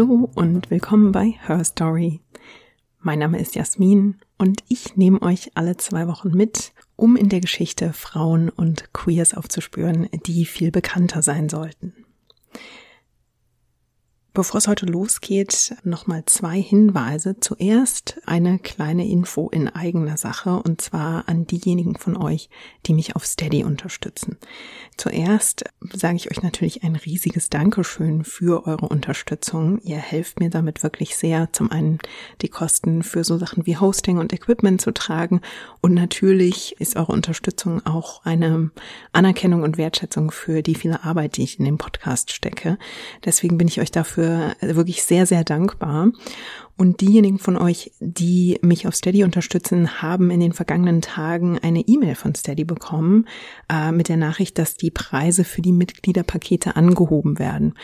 Hallo und willkommen bei Her Story. Mein Name ist Jasmin und ich nehme euch alle zwei Wochen mit, um in der Geschichte Frauen und Queers aufzuspüren, die viel bekannter sein sollten. Bevor es heute losgeht, nochmal zwei Hinweise. Zuerst eine kleine Info in eigener Sache und zwar an diejenigen von euch, die mich auf Steady unterstützen. Zuerst sage ich euch natürlich ein riesiges Dankeschön für eure Unterstützung. Ihr helft mir damit wirklich sehr, zum einen die Kosten für so Sachen wie Hosting und Equipment zu tragen und natürlich ist eure Unterstützung auch eine Anerkennung und Wertschätzung für die viele Arbeit, die ich in den Podcast stecke. Deswegen bin ich euch dafür dafür wirklich sehr, sehr dankbar. Und diejenigen von euch, die mich auf Steady unterstützen, haben in den vergangenen Tagen eine E-Mail von Steady bekommen äh, mit der Nachricht, dass die Preise für die Mitgliederpakete angehoben werden.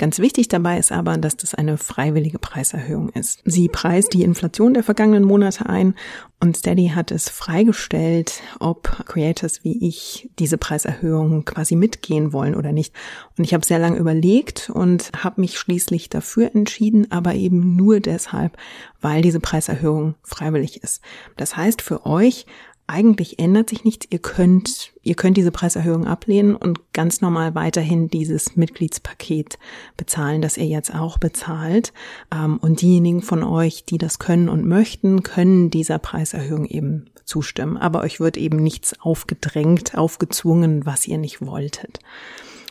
Ganz wichtig dabei ist aber, dass das eine freiwillige Preiserhöhung ist. Sie preist die Inflation der vergangenen Monate ein und Steady hat es freigestellt, ob Creators wie ich diese Preiserhöhung quasi mitgehen wollen oder nicht. Und ich habe sehr lange überlegt und habe mich schließlich dafür entschieden, aber eben nur deshalb, weil diese Preiserhöhung freiwillig ist. Das heißt für euch, eigentlich ändert sich nichts. Ihr könnt, ihr könnt diese Preiserhöhung ablehnen und ganz normal weiterhin dieses Mitgliedspaket bezahlen, das ihr jetzt auch bezahlt. Ähm, und diejenigen von euch, die das können und möchten, können dieser Preiserhöhung eben zustimmen. Aber euch wird eben nichts aufgedrängt, aufgezwungen, was ihr nicht wolltet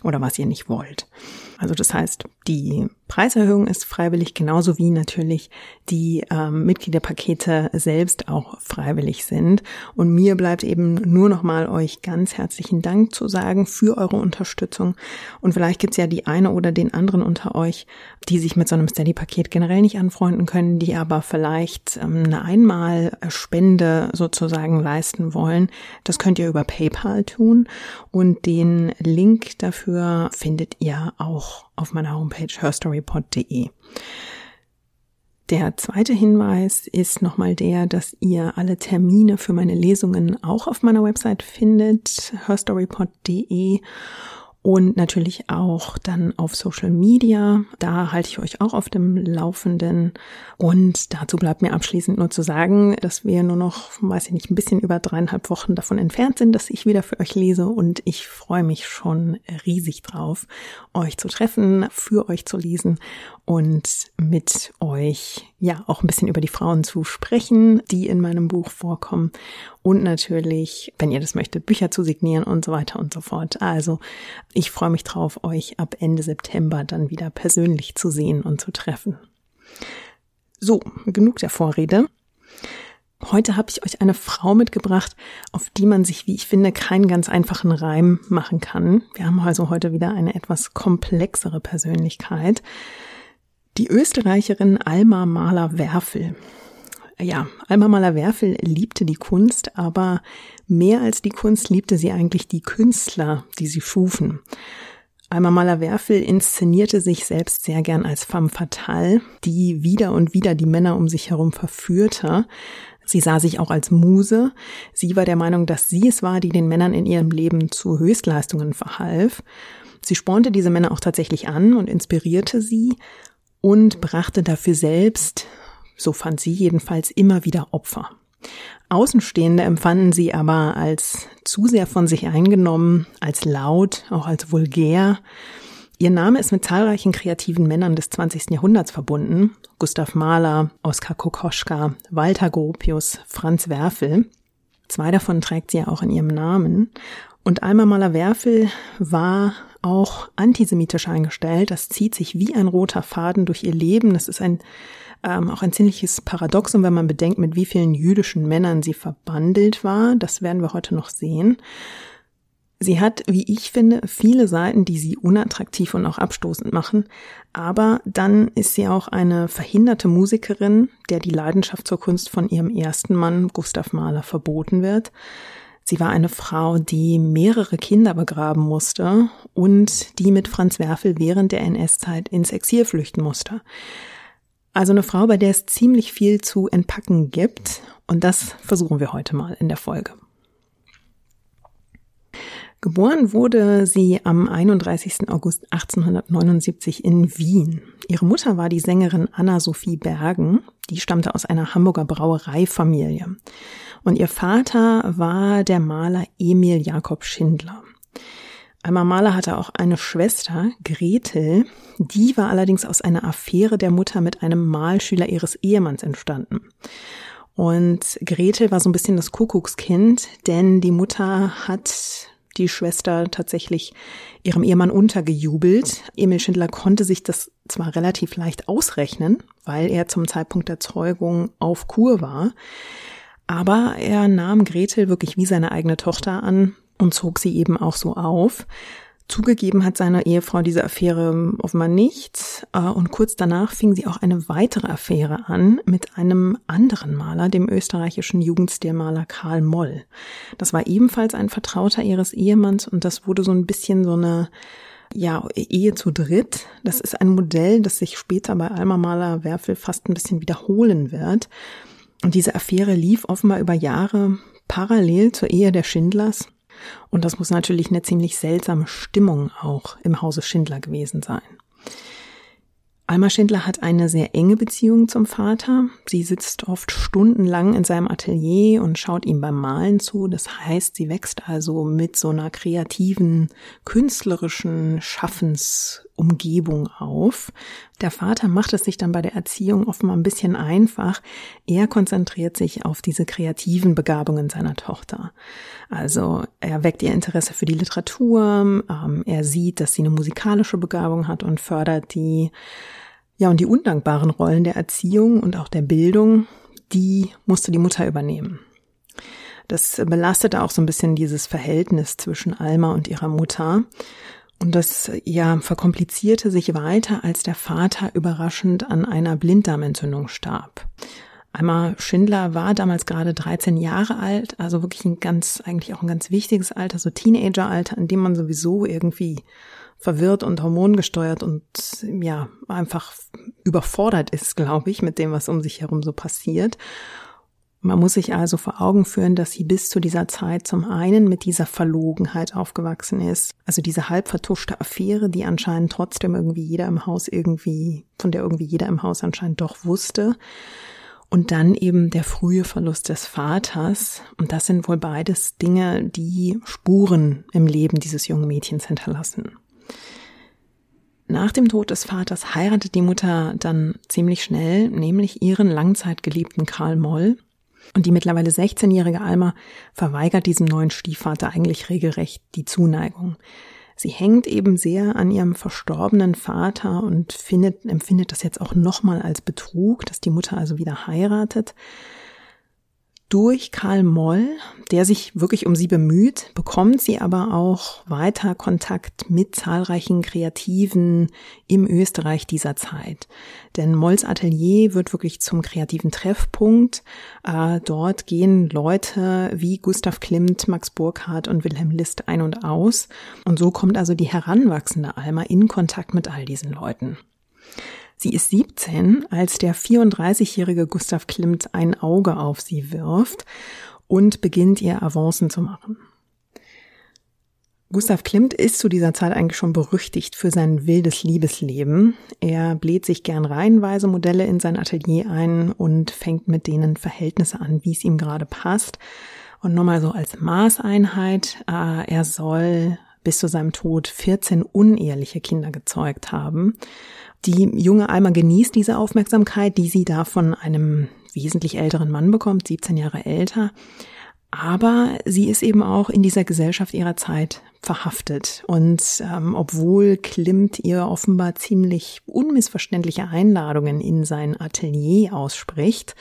oder was ihr nicht wollt. Also das heißt, die Preiserhöhung ist freiwillig, genauso wie natürlich die ähm, Mitgliederpakete selbst auch freiwillig sind. Und mir bleibt eben nur noch mal euch ganz herzlichen Dank zu sagen für eure Unterstützung. Und vielleicht gibt's ja die eine oder den anderen unter euch, die sich mit so einem Steady-Paket generell nicht anfreunden können, die aber vielleicht ähm, eine Einmalspende sozusagen leisten wollen. Das könnt ihr über PayPal tun. Und den Link dafür findet ihr auch auf meiner Homepage herstorypod.de. Der zweite Hinweis ist nochmal der, dass ihr alle Termine für meine Lesungen auch auf meiner Website findet, herstorypod.de und natürlich auch dann auf Social Media. Da halte ich euch auch auf dem Laufenden. Und dazu bleibt mir abschließend nur zu sagen, dass wir nur noch, weiß ich nicht, ein bisschen über dreieinhalb Wochen davon entfernt sind, dass ich wieder für euch lese. Und ich freue mich schon riesig drauf, euch zu treffen, für euch zu lesen und mit euch ja auch ein bisschen über die Frauen zu sprechen, die in meinem Buch vorkommen und natürlich, wenn ihr das möchtet, Bücher zu signieren und so weiter und so fort. Also ich freue mich drauf, euch ab Ende September dann wieder persönlich zu sehen und zu treffen. So, genug der Vorrede. Heute habe ich euch eine Frau mitgebracht, auf die man sich, wie ich finde, keinen ganz einfachen Reim machen kann. Wir haben also heute wieder eine etwas komplexere Persönlichkeit. Die Österreicherin Alma Mahler-Werfel. Ja, Alma Mahler-Werfel liebte die Kunst, aber mehr als die Kunst liebte sie eigentlich die Künstler, die sie schufen. Alma Mahler-Werfel inszenierte sich selbst sehr gern als femme fatale, die wieder und wieder die Männer um sich herum verführte. Sie sah sich auch als Muse. Sie war der Meinung, dass sie es war, die den Männern in ihrem Leben zu Höchstleistungen verhalf. Sie spornte diese Männer auch tatsächlich an und inspirierte sie und brachte dafür selbst, so fand sie jedenfalls, immer wieder Opfer. Außenstehende empfanden sie aber als zu sehr von sich eingenommen, als laut, auch als vulgär. Ihr Name ist mit zahlreichen kreativen Männern des 20. Jahrhunderts verbunden. Gustav Mahler, Oskar Kokoschka, Walter Gropius, Franz Werfel. Zwei davon trägt sie ja auch in ihrem Namen. Und Alma Mahler-Werfel war auch antisemitisch eingestellt. Das zieht sich wie ein roter Faden durch ihr Leben. Das ist ein ähm, auch ein ziemliches Paradoxum, wenn man bedenkt, mit wie vielen jüdischen Männern sie verbandelt war. Das werden wir heute noch sehen. Sie hat, wie ich finde, viele Seiten, die sie unattraktiv und auch abstoßend machen, aber dann ist sie auch eine verhinderte Musikerin, der die Leidenschaft zur Kunst von ihrem ersten Mann Gustav Mahler verboten wird. Sie war eine Frau, die mehrere Kinder begraben musste und die mit Franz Werfel während der NS-Zeit ins Exil flüchten musste. Also eine Frau, bei der es ziemlich viel zu entpacken gibt und das versuchen wir heute mal in der Folge. Geboren wurde sie am 31. August 1879 in Wien. Ihre Mutter war die Sängerin Anna-Sophie Bergen. Die stammte aus einer Hamburger Brauereifamilie. Und ihr Vater war der Maler Emil Jakob Schindler. Alma Mahler hatte auch eine Schwester, Gretel. Die war allerdings aus einer Affäre der Mutter mit einem Malschüler ihres Ehemanns entstanden. Und Gretel war so ein bisschen das Kuckuckskind, denn die Mutter hat die Schwester tatsächlich ihrem Ehemann untergejubelt. Emil Schindler konnte sich das zwar relativ leicht ausrechnen, weil er zum Zeitpunkt der Zeugung auf Kur war, aber er nahm Gretel wirklich wie seine eigene Tochter an und zog sie eben auch so auf. Zugegeben hat seine Ehefrau diese Affäre offenbar nicht. Äh, und kurz danach fing sie auch eine weitere Affäre an mit einem anderen Maler, dem österreichischen Jugendstilmaler Karl Moll. Das war ebenfalls ein Vertrauter ihres Ehemanns und das wurde so ein bisschen so eine ja, Ehe zu dritt. Das ist ein Modell, das sich später bei Alma Maler Werfel fast ein bisschen wiederholen wird. Und diese Affäre lief offenbar über Jahre parallel zur Ehe der Schindlers. Und das muss natürlich eine ziemlich seltsame Stimmung auch im Hause Schindler gewesen sein. Alma Schindler hat eine sehr enge Beziehung zum Vater. Sie sitzt oft stundenlang in seinem Atelier und schaut ihm beim Malen zu. Das heißt, sie wächst also mit so einer kreativen, künstlerischen Schaffensumgebung auf. Der Vater macht es sich dann bei der Erziehung offenbar ein bisschen einfach. Er konzentriert sich auf diese kreativen Begabungen seiner Tochter. Also er weckt ihr Interesse für die Literatur, ähm, er sieht, dass sie eine musikalische Begabung hat und fördert die. Ja, und die undankbaren Rollen der Erziehung und auch der Bildung, die musste die Mutter übernehmen. Das belastete auch so ein bisschen dieses Verhältnis zwischen Alma und ihrer Mutter. Und das ja verkomplizierte sich weiter, als der Vater überraschend an einer Blinddarmentzündung starb. Alma Schindler war damals gerade 13 Jahre alt, also wirklich ein ganz, eigentlich auch ein ganz wichtiges Alter, so Teenageralter, in dem man sowieso irgendwie verwirrt und hormongesteuert und ja, einfach überfordert ist, glaube ich, mit dem, was um sich herum so passiert. Man muss sich also vor Augen führen, dass sie bis zu dieser Zeit zum einen mit dieser Verlogenheit aufgewachsen ist. Also diese halb vertuschte Affäre, die anscheinend trotzdem irgendwie jeder im Haus irgendwie, von der irgendwie jeder im Haus anscheinend doch wusste. Und dann eben der frühe Verlust des Vaters. Und das sind wohl beides Dinge, die Spuren im Leben dieses jungen Mädchens hinterlassen. Nach dem Tod des Vaters heiratet die Mutter dann ziemlich schnell, nämlich ihren langzeitgeliebten Karl Moll. Und die mittlerweile 16-jährige Alma verweigert diesem neuen Stiefvater eigentlich regelrecht die Zuneigung. Sie hängt eben sehr an ihrem verstorbenen Vater und findet, empfindet das jetzt auch nochmal als Betrug, dass die Mutter also wieder heiratet. Durch Karl Moll, der sich wirklich um sie bemüht, bekommt sie aber auch weiter Kontakt mit zahlreichen Kreativen im Österreich dieser Zeit. Denn Molls Atelier wird wirklich zum kreativen Treffpunkt. Äh, dort gehen Leute wie Gustav Klimt, Max Burkhardt und Wilhelm List ein und aus. Und so kommt also die heranwachsende Alma in Kontakt mit all diesen Leuten. Sie ist 17, als der 34-jährige Gustav Klimt ein Auge auf sie wirft und beginnt ihr Avancen zu machen. Gustav Klimt ist zu dieser Zeit eigentlich schon berüchtigt für sein wildes Liebesleben. Er bläht sich gern reihenweise Modelle in sein Atelier ein und fängt mit denen Verhältnisse an, wie es ihm gerade passt. Und nochmal so als Maßeinheit, äh, er soll bis zu seinem Tod 14 uneheliche Kinder gezeugt haben. Die junge Alma genießt diese Aufmerksamkeit, die sie da von einem wesentlich älteren Mann bekommt, 17 Jahre älter. Aber sie ist eben auch in dieser Gesellschaft ihrer Zeit verhaftet. Und ähm, obwohl Klimt ihr offenbar ziemlich unmissverständliche Einladungen in sein Atelier ausspricht,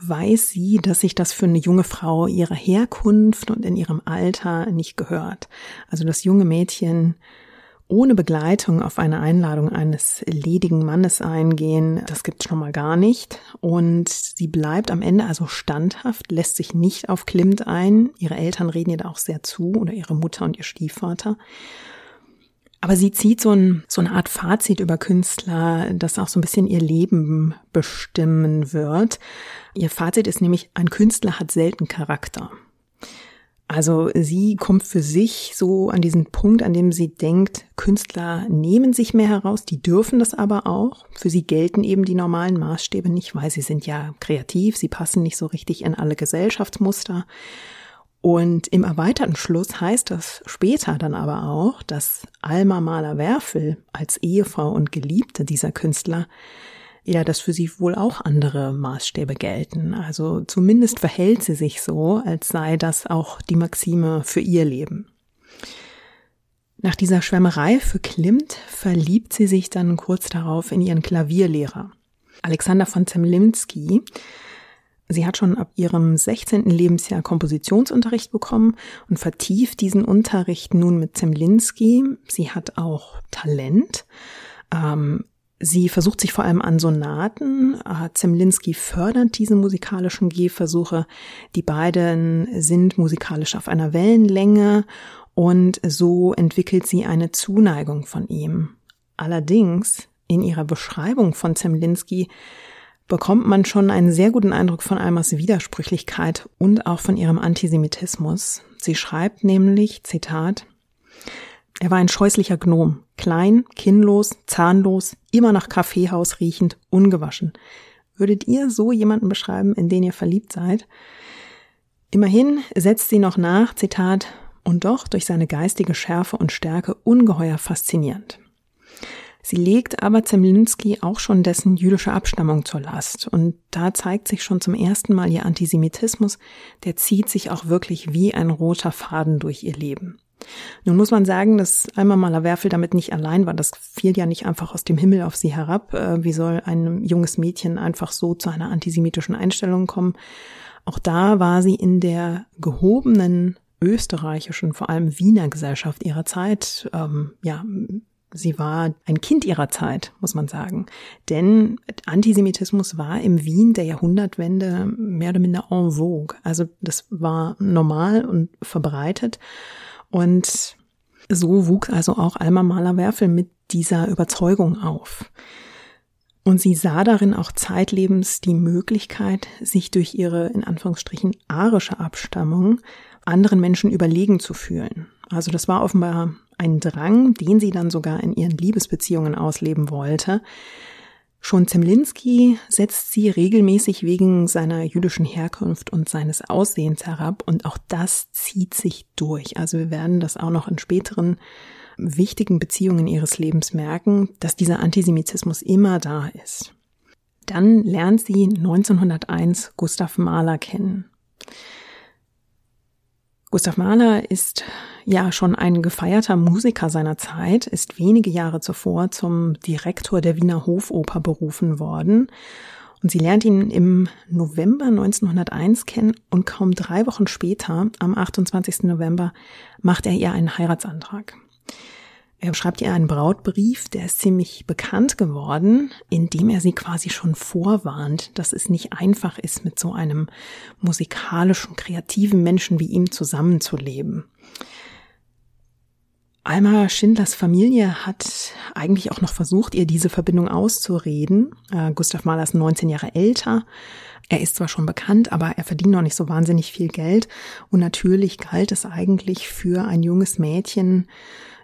weiß sie, dass sich das für eine junge Frau ihrer Herkunft und in ihrem Alter nicht gehört. Also das junge Mädchen ohne Begleitung auf eine Einladung eines ledigen Mannes eingehen, das gibt's schon mal gar nicht. Und sie bleibt am Ende also standhaft, lässt sich nicht auf Klimt ein. Ihre Eltern reden ihr da auch sehr zu oder ihre Mutter und ihr Stiefvater. Aber sie zieht so, ein, so eine Art Fazit über Künstler, das auch so ein bisschen ihr Leben bestimmen wird. Ihr Fazit ist nämlich, ein Künstler hat selten Charakter. Also sie kommt für sich so an diesen Punkt, an dem sie denkt, Künstler nehmen sich mehr heraus, die dürfen das aber auch. Für sie gelten eben die normalen Maßstäbe nicht, weil sie sind ja kreativ, sie passen nicht so richtig in alle Gesellschaftsmuster. Und im erweiterten Schluss heißt das später dann aber auch, dass Alma Mahler-Werfel als Ehefrau und Geliebte dieser Künstler ja, dass für sie wohl auch andere Maßstäbe gelten. Also zumindest verhält sie sich so, als sei das auch die Maxime für ihr Leben. Nach dieser Schwärmerei für Klimt verliebt sie sich dann kurz darauf in ihren Klavierlehrer, Alexander von Zemlinsky. Sie hat schon ab ihrem 16. Lebensjahr Kompositionsunterricht bekommen und vertieft diesen Unterricht nun mit Zemlinsky. Sie hat auch Talent. Ähm, Sie versucht sich vor allem an Sonaten. Äh, Zemlinski fördert diese musikalischen Gehversuche. Die beiden sind musikalisch auf einer Wellenlänge und so entwickelt sie eine Zuneigung von ihm. Allerdings in ihrer Beschreibung von Zemlinski bekommt man schon einen sehr guten Eindruck von Almas Widersprüchlichkeit und auch von ihrem Antisemitismus. Sie schreibt nämlich, Zitat, er war ein scheußlicher Gnom, klein, kinnlos, zahnlos, immer nach Kaffeehaus riechend, ungewaschen. Würdet ihr so jemanden beschreiben, in den ihr verliebt seid? Immerhin setzt sie noch nach, Zitat, und doch durch seine geistige Schärfe und Stärke ungeheuer faszinierend. Sie legt aber Zemlinski auch schon dessen jüdische Abstammung zur Last. Und da zeigt sich schon zum ersten Mal ihr Antisemitismus, der zieht sich auch wirklich wie ein roter Faden durch ihr Leben. Nun muss man sagen, dass einmal Maler Werfel damit nicht allein war. Das fiel ja nicht einfach aus dem Himmel auf sie herab. Äh, wie soll ein junges Mädchen einfach so zu einer antisemitischen Einstellung kommen? Auch da war sie in der gehobenen österreichischen, vor allem Wiener Gesellschaft ihrer Zeit, ähm, ja, sie war ein Kind ihrer Zeit, muss man sagen. Denn Antisemitismus war im Wien der Jahrhundertwende mehr oder minder en vogue. Also das war normal und verbreitet. Und so wuchs also auch Alma Mahler-Werfel mit dieser Überzeugung auf. Und sie sah darin auch zeitlebens die Möglichkeit, sich durch ihre in Anführungsstrichen arische Abstammung anderen Menschen überlegen zu fühlen. Also das war offenbar ein Drang, den sie dann sogar in ihren Liebesbeziehungen ausleben wollte, Schon Zemlinski setzt sie regelmäßig wegen seiner jüdischen Herkunft und seines Aussehens herab und auch das zieht sich durch. Also wir werden das auch noch in späteren wichtigen Beziehungen ihres Lebens merken, dass dieser Antisemitismus immer da ist. Dann lernt sie 1901 Gustav Mahler kennen. Gustav Mahler ist ja schon ein gefeierter Musiker seiner Zeit, ist wenige Jahre zuvor zum Direktor der Wiener Hofoper berufen worden. Und sie lernt ihn im November 1901 kennen und kaum drei Wochen später, am 28. November, macht er ihr einen Heiratsantrag. Er schreibt ihr einen Brautbrief, der ist ziemlich bekannt geworden, indem er sie quasi schon vorwarnt, dass es nicht einfach ist, mit so einem musikalischen, kreativen Menschen wie ihm zusammenzuleben. Alma Schindlers Familie hat eigentlich auch noch versucht, ihr diese Verbindung auszureden. Äh, Gustav Mahler ist 19 Jahre älter. Er ist zwar schon bekannt, aber er verdient noch nicht so wahnsinnig viel Geld. Und natürlich galt es eigentlich für ein junges Mädchen,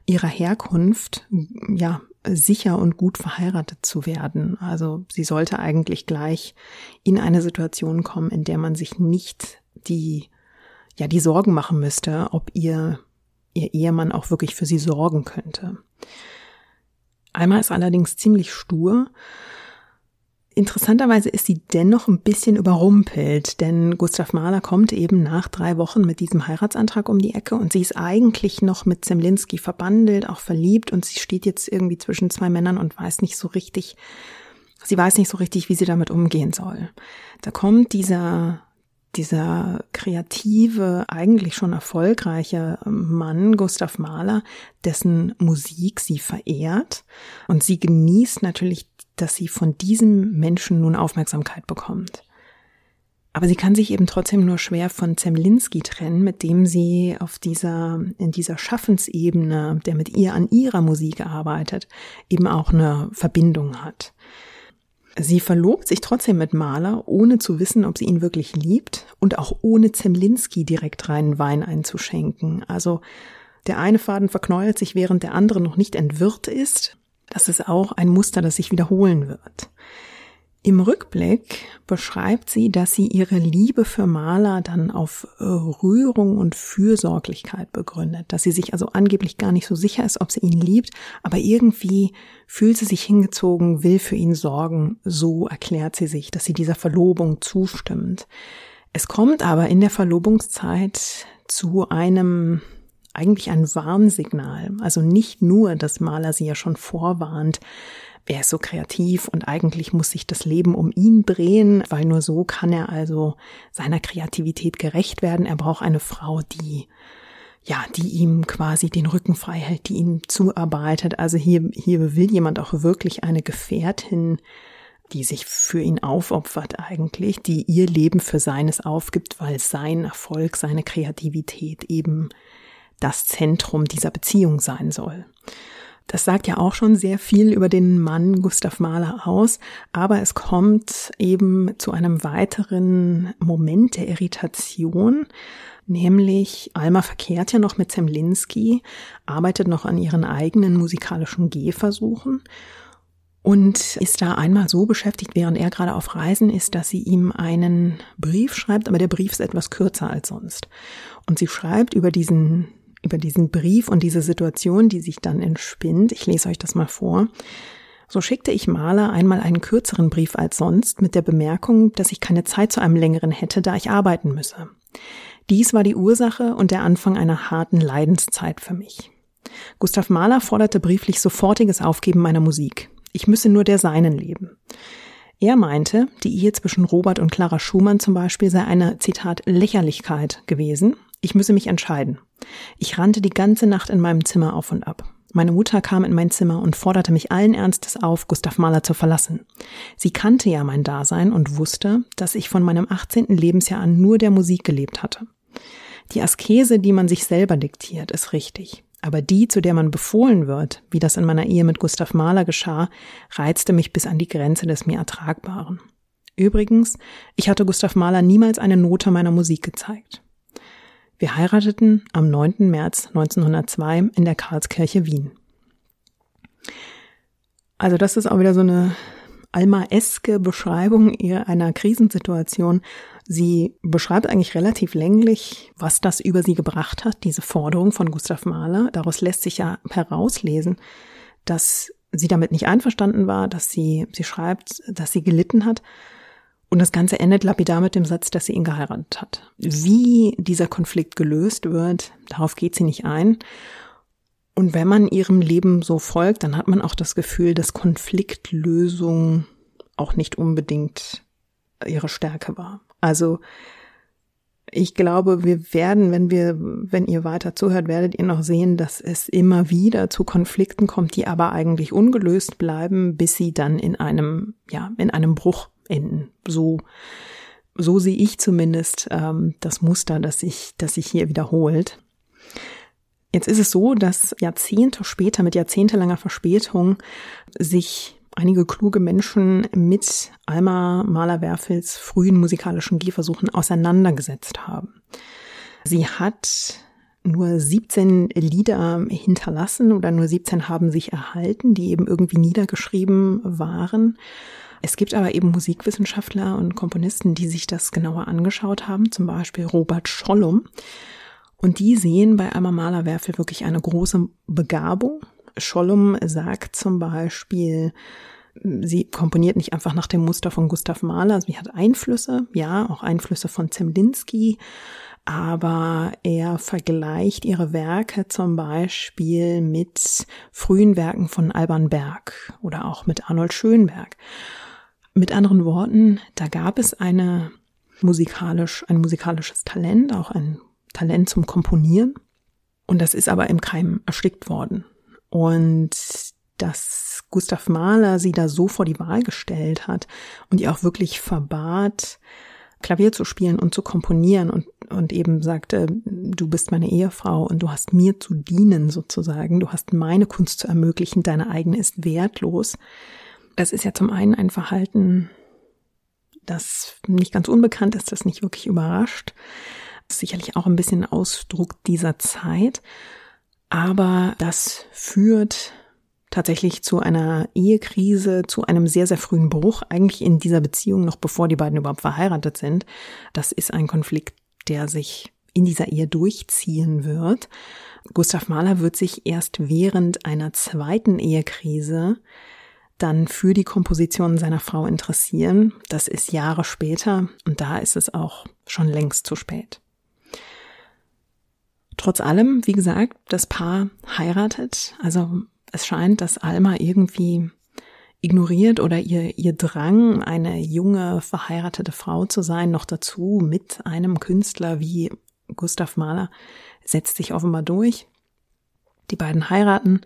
ihrer Herkunft ja sicher und gut verheiratet zu werden. Also sie sollte eigentlich gleich in eine Situation kommen, in der man sich nicht die ja die Sorgen machen müsste, ob ihr ihr Ehemann auch wirklich für sie sorgen könnte. Alma ist allerdings ziemlich stur Interessanterweise ist sie dennoch ein bisschen überrumpelt, denn Gustav Mahler kommt eben nach drei Wochen mit diesem Heiratsantrag um die Ecke und sie ist eigentlich noch mit Zemlinski verbandelt, auch verliebt und sie steht jetzt irgendwie zwischen zwei Männern und weiß nicht so richtig, sie weiß nicht so richtig, wie sie damit umgehen soll. Da kommt dieser dieser kreative, eigentlich schon erfolgreiche Mann, Gustav Mahler, dessen Musik sie verehrt. Und sie genießt natürlich dass sie von diesem Menschen nun Aufmerksamkeit bekommt. Aber sie kann sich eben trotzdem nur schwer von Zemlinski trennen, mit dem sie auf dieser, in dieser Schaffensebene, der mit ihr an ihrer Musik arbeitet, eben auch eine Verbindung hat. Sie verlobt sich trotzdem mit Maler, ohne zu wissen, ob sie ihn wirklich liebt und auch ohne Zemlinski direkt reinen Wein einzuschenken. Also der eine Faden verknäuelt sich, während der andere noch nicht entwirrt ist. Das ist auch ein Muster, das sich wiederholen wird. Im Rückblick beschreibt sie, dass sie ihre Liebe für Maler dann auf äh, Rührung und Fürsorglichkeit begründet, dass sie sich also angeblich gar nicht so sicher ist, ob sie ihn liebt, aber irgendwie fühlt sie sich hingezogen, will für ihn sorgen, so erklärt sie sich, dass sie dieser Verlobung zustimmt. Es kommt aber in der Verlobungszeit zu einem eigentlich ein Warnsignal, also nicht nur, dass Maler sie ja schon vorwarnt, er ist so kreativ und eigentlich muss sich das Leben um ihn drehen, weil nur so kann er also seiner Kreativität gerecht werden. Er braucht eine Frau, die ja, die ihm quasi den Rücken frei hält, die ihm zuarbeitet. Also hier, hier will jemand auch wirklich eine Gefährtin, die sich für ihn aufopfert eigentlich, die ihr Leben für seines aufgibt, weil sein Erfolg, seine Kreativität eben das Zentrum dieser Beziehung sein soll. Das sagt ja auch schon sehr viel über den Mann Gustav Mahler aus, aber es kommt eben zu einem weiteren Moment der Irritation, nämlich Alma verkehrt ja noch mit Zemlinski, arbeitet noch an ihren eigenen musikalischen Gehversuchen und ist da einmal so beschäftigt, während er gerade auf Reisen ist, dass sie ihm einen Brief schreibt, aber der Brief ist etwas kürzer als sonst. Und sie schreibt über diesen über diesen Brief und diese Situation, die sich dann entspinnt. Ich lese euch das mal vor. So schickte ich Maler einmal einen kürzeren Brief als sonst mit der Bemerkung, dass ich keine Zeit zu einem längeren hätte, da ich arbeiten müsse. Dies war die Ursache und der Anfang einer harten Leidenszeit für mich. Gustav Mahler forderte brieflich sofortiges Aufgeben meiner Musik. Ich müsse nur der seinen leben. Er meinte, die Ehe zwischen Robert und Clara Schumann zum Beispiel sei eine, Zitat, Lächerlichkeit gewesen. Ich müsse mich entscheiden. Ich rannte die ganze Nacht in meinem Zimmer auf und ab. Meine Mutter kam in mein Zimmer und forderte mich allen Ernstes auf, Gustav Mahler zu verlassen. Sie kannte ja mein Dasein und wusste, dass ich von meinem 18. Lebensjahr an nur der Musik gelebt hatte. Die Askese, die man sich selber diktiert, ist richtig. Aber die, zu der man befohlen wird, wie das in meiner Ehe mit Gustav Mahler geschah, reizte mich bis an die Grenze des mir Ertragbaren. Übrigens, ich hatte Gustav Mahler niemals eine Note meiner Musik gezeigt. Wir heirateten am 9. März 1902 in der Karlskirche Wien. Also das ist auch wieder so eine Alma-eske Beschreibung einer Krisensituation. Sie beschreibt eigentlich relativ länglich, was das über sie gebracht hat, diese Forderung von Gustav Mahler. Daraus lässt sich ja herauslesen, dass sie damit nicht einverstanden war, dass sie, sie schreibt, dass sie gelitten hat und das Ganze endet lapidar mit dem Satz, dass sie ihn geheiratet hat. Wie dieser Konflikt gelöst wird, darauf geht sie nicht ein. Und wenn man ihrem Leben so folgt, dann hat man auch das Gefühl, dass Konfliktlösung auch nicht unbedingt ihre Stärke war. Also ich glaube, wir werden, wenn wir, wenn ihr weiter zuhört, werdet ihr noch sehen, dass es immer wieder zu Konflikten kommt, die aber eigentlich ungelöst bleiben, bis sie dann in einem, ja, in einem Bruch enden. So, so sehe ich zumindest ähm, das Muster, das sich, das sich hier wiederholt. Jetzt ist es so, dass Jahrzehnte später, mit jahrzehntelanger Verspätung, sich einige kluge Menschen mit Alma Mahler-Werfels frühen musikalischen Gehversuchen auseinandergesetzt haben. Sie hat nur 17 Lieder hinterlassen oder nur 17 haben sich erhalten, die eben irgendwie niedergeschrieben waren. Es gibt aber eben Musikwissenschaftler und Komponisten, die sich das genauer angeschaut haben, zum Beispiel Robert Schollum. Und die sehen bei Alma Mahler Werfel wirklich eine große Begabung. Schollum sagt zum Beispiel, sie komponiert nicht einfach nach dem Muster von Gustav Mahler, sie hat Einflüsse, ja, auch Einflüsse von Zemlinski, aber er vergleicht ihre Werke zum Beispiel mit frühen Werken von Alban Berg oder auch mit Arnold Schönberg. Mit anderen Worten, da gab es eine musikalisch, ein musikalisches Talent, auch ein Talent zum Komponieren. Und das ist aber im Keim erstickt worden. Und dass Gustav Mahler sie da so vor die Wahl gestellt hat und ihr auch wirklich verbat, Klavier zu spielen und zu komponieren und, und eben sagte, du bist meine Ehefrau und du hast mir zu dienen sozusagen, du hast meine Kunst zu ermöglichen, deine eigene ist wertlos Das ist ja zum einen ein Verhalten, das nicht ganz unbekannt ist, das nicht wirklich überrascht. Das ist sicherlich auch ein bisschen Ausdruck dieser Zeit. Aber das führt tatsächlich zu einer Ehekrise, zu einem sehr, sehr frühen Bruch, eigentlich in dieser Beziehung, noch bevor die beiden überhaupt verheiratet sind. Das ist ein Konflikt, der sich in dieser Ehe durchziehen wird. Gustav Mahler wird sich erst während einer zweiten Ehekrise dann für die Komposition seiner Frau interessieren. Das ist Jahre später und da ist es auch schon längst zu spät. Trotz allem, wie gesagt, das Paar heiratet. Also es scheint, dass Alma irgendwie ignoriert oder ihr, ihr Drang, eine junge, verheiratete Frau zu sein, noch dazu mit einem Künstler wie Gustav Mahler, setzt sich offenbar durch. Die beiden heiraten,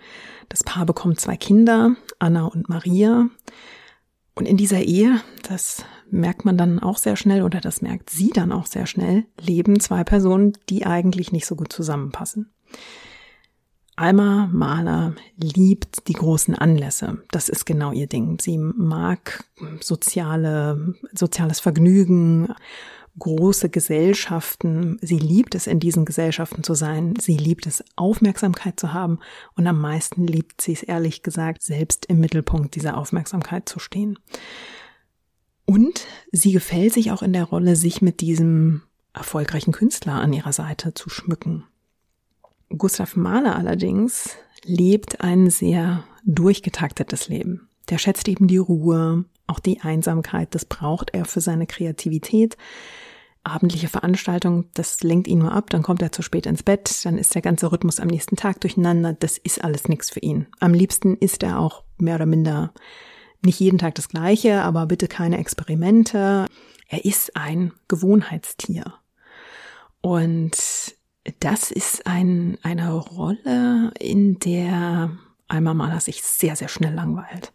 das Paar bekommt zwei Kinder, Anna und Maria. Und in dieser Ehe, das merkt man dann auch sehr schnell oder das merkt sie dann auch sehr schnell, leben zwei Personen, die eigentlich nicht so gut zusammenpassen. Alma Mahler liebt die großen Anlässe. Das ist genau ihr Ding. Sie mag soziale, soziales Vergnügen, große Gesellschaften. Sie liebt es, in diesen Gesellschaften zu sein. Sie liebt es, Aufmerksamkeit zu haben. Und am meisten liebt sie es, ehrlich gesagt, selbst im Mittelpunkt dieser Aufmerksamkeit zu stehen. Und sie gefällt sich auch in der Rolle, sich mit diesem erfolgreichen Künstler an ihrer Seite zu schmücken. Gustav Mahler allerdings lebt ein sehr durchgetaktetes Leben. Der schätzt eben die Ruhe, auch die Einsamkeit, das braucht er für seine Kreativität. Abendliche Veranstaltungen, das lenkt ihn nur ab, dann kommt er zu spät ins Bett, dann ist der ganze Rhythmus am nächsten Tag durcheinander, das ist alles nichts für ihn. Am liebsten ist er auch mehr oder minder nicht jeden Tag das gleiche, aber bitte keine Experimente. Er ist ein Gewohnheitstier. Und das ist ein, eine Rolle, in der Alma Mahler sich sehr, sehr schnell langweilt.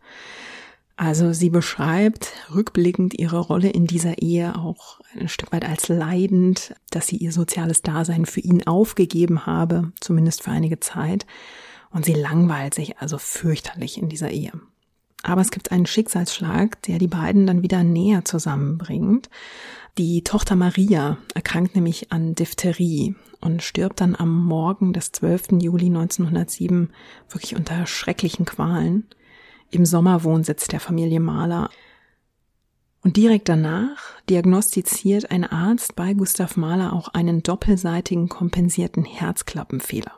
Also sie beschreibt rückblickend ihre Rolle in dieser Ehe auch ein Stück weit als leidend, dass sie ihr soziales Dasein für ihn aufgegeben habe, zumindest für einige Zeit. Und sie langweilt sich also fürchterlich in dieser Ehe. Aber es gibt einen Schicksalsschlag, der die beiden dann wieder näher zusammenbringt. Die Tochter Maria erkrankt nämlich an Diphtherie und stirbt dann am Morgen des 12. Juli 1907 wirklich unter schrecklichen Qualen im Sommerwohnsitz der Familie Mahler. Und direkt danach diagnostiziert ein Arzt bei Gustav Mahler auch einen doppelseitigen kompensierten Herzklappenfehler.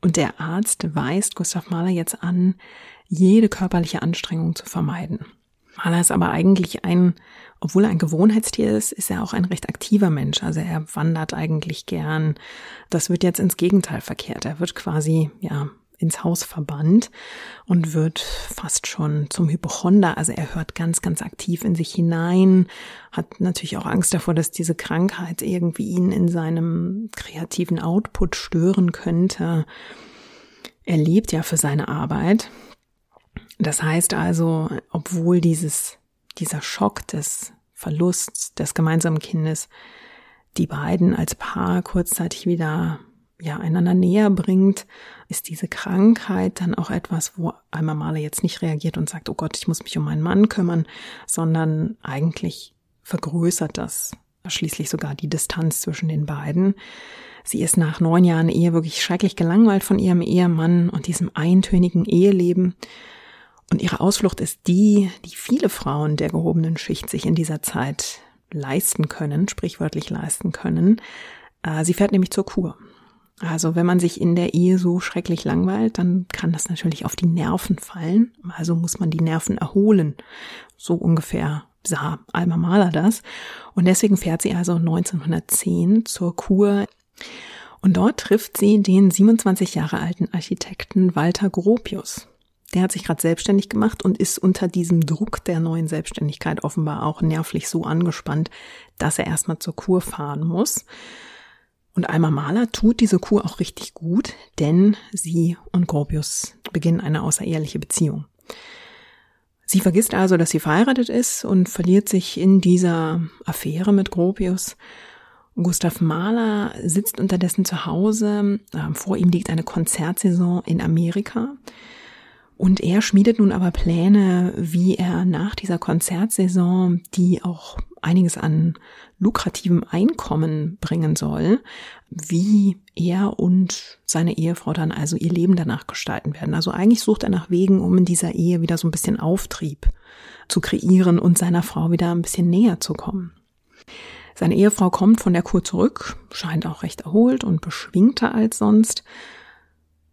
Und der Arzt weist Gustav Mahler jetzt an, jede körperliche Anstrengung zu vermeiden. Mahler ist aber eigentlich ein, obwohl er ein Gewohnheitstier ist, ist er auch ein recht aktiver Mensch. Also er wandert eigentlich gern. Das wird jetzt ins Gegenteil verkehrt. Er wird quasi, ja, ins Haus verbannt und wird fast schon zum Hypochonder. Also er hört ganz, ganz aktiv in sich hinein, hat natürlich auch Angst davor, dass diese Krankheit irgendwie ihn in seinem kreativen Output stören könnte. Er lebt ja für seine Arbeit das heißt also, obwohl dieses, dieser Schock des Verlusts des gemeinsamen Kindes die beiden als Paar kurzzeitig wieder ja, einander näher bringt, ist diese Krankheit dann auch etwas, wo einmal Male jetzt nicht reagiert und sagt, oh Gott, ich muss mich um meinen Mann kümmern, sondern eigentlich vergrößert das schließlich sogar die Distanz zwischen den beiden. Sie ist nach neun Jahren Ehe wirklich schrecklich gelangweilt von ihrem Ehemann und diesem eintönigen Eheleben und ihre Ausflucht ist die, die viele Frauen der gehobenen Schicht sich in dieser Zeit leisten können, sprichwörtlich leisten können. Äh, sie fährt nämlich zur Kur. Also wenn man sich in der Ehe so schrecklich langweilt, dann kann das natürlich auf die Nerven fallen. Also muss man die Nerven erholen. So ungefähr sah Alma Mahler das. Und deswegen fährt sie also 1910 zur Kur. Und dort trifft sie den 27 Jahre alten Architekten Walter Gropius. Der hat sich gerade selbstständig gemacht und ist unter diesem Druck der neuen Selbstständigkeit offenbar auch nervlich so angespannt, dass er erstmal zur Kur fahren muss. Und Alma Mahler tut diese Kur auch richtig gut, denn sie und Gropius beginnen eine außereheliche Beziehung. Sie vergisst also, dass sie verheiratet ist und verliert sich in dieser Affäre mit Gropius. Gustav Mahler sitzt unterdessen zu Hause. Ähm, vor ihm liegt eine Konzertsaison in Amerika. Und er schmiedet nun aber Pläne, wie er nach dieser Konzertsaison, die auch einiges an lukrativem Einkommen bringen soll, wie er und seine Ehefrau dann also ihr Leben danach gestalten werden. Also eigentlich sucht er nach Wegen, um in dieser Ehe wieder so ein bisschen Auftrieb zu kreieren und seiner Frau wieder ein bisschen näher zu kommen. Seine Ehefrau kommt von der Kur zurück, scheint auch recht erholt und beschwingter als sonst,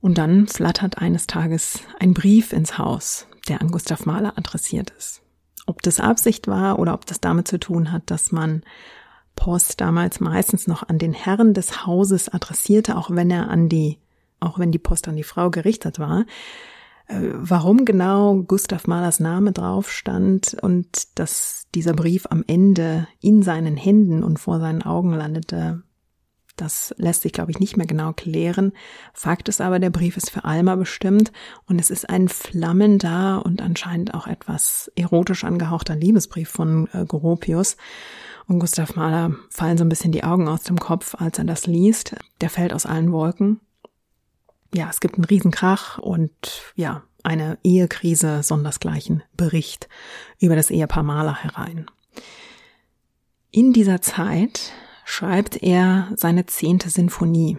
und dann flattert eines Tages ein Brief ins Haus, der an Gustav Mahler adressiert ist. Ob das Absicht war oder ob das damit zu tun hat, dass man Post damals meistens noch an den Herren des Hauses adressierte, auch wenn er an die, auch wenn die Post an die Frau gerichtet war. Äh, warum genau Gustav Mahlers Name drauf stand und dass dieser Brief am Ende in seinen Händen und vor seinen Augen landete, das lässt sich, glaube ich, nicht mehr genau klären. Fakt ist aber, der Brief ist für Alma bestimmt und es ist ein flammender und anscheinend auch etwas erotisch angehauchter Liebesbrief von äh, Goropius. Und Gustav Mahler fallen so ein bisschen die Augen aus dem Kopf, als er das liest. Der fällt aus allen Wolken. Ja, es gibt einen Riesenkrach und ja, eine Ehekrise sondersgleichen Bericht über das Ehepaar Mahler herein. In dieser Zeit schreibt er seine zehnte Sinfonie.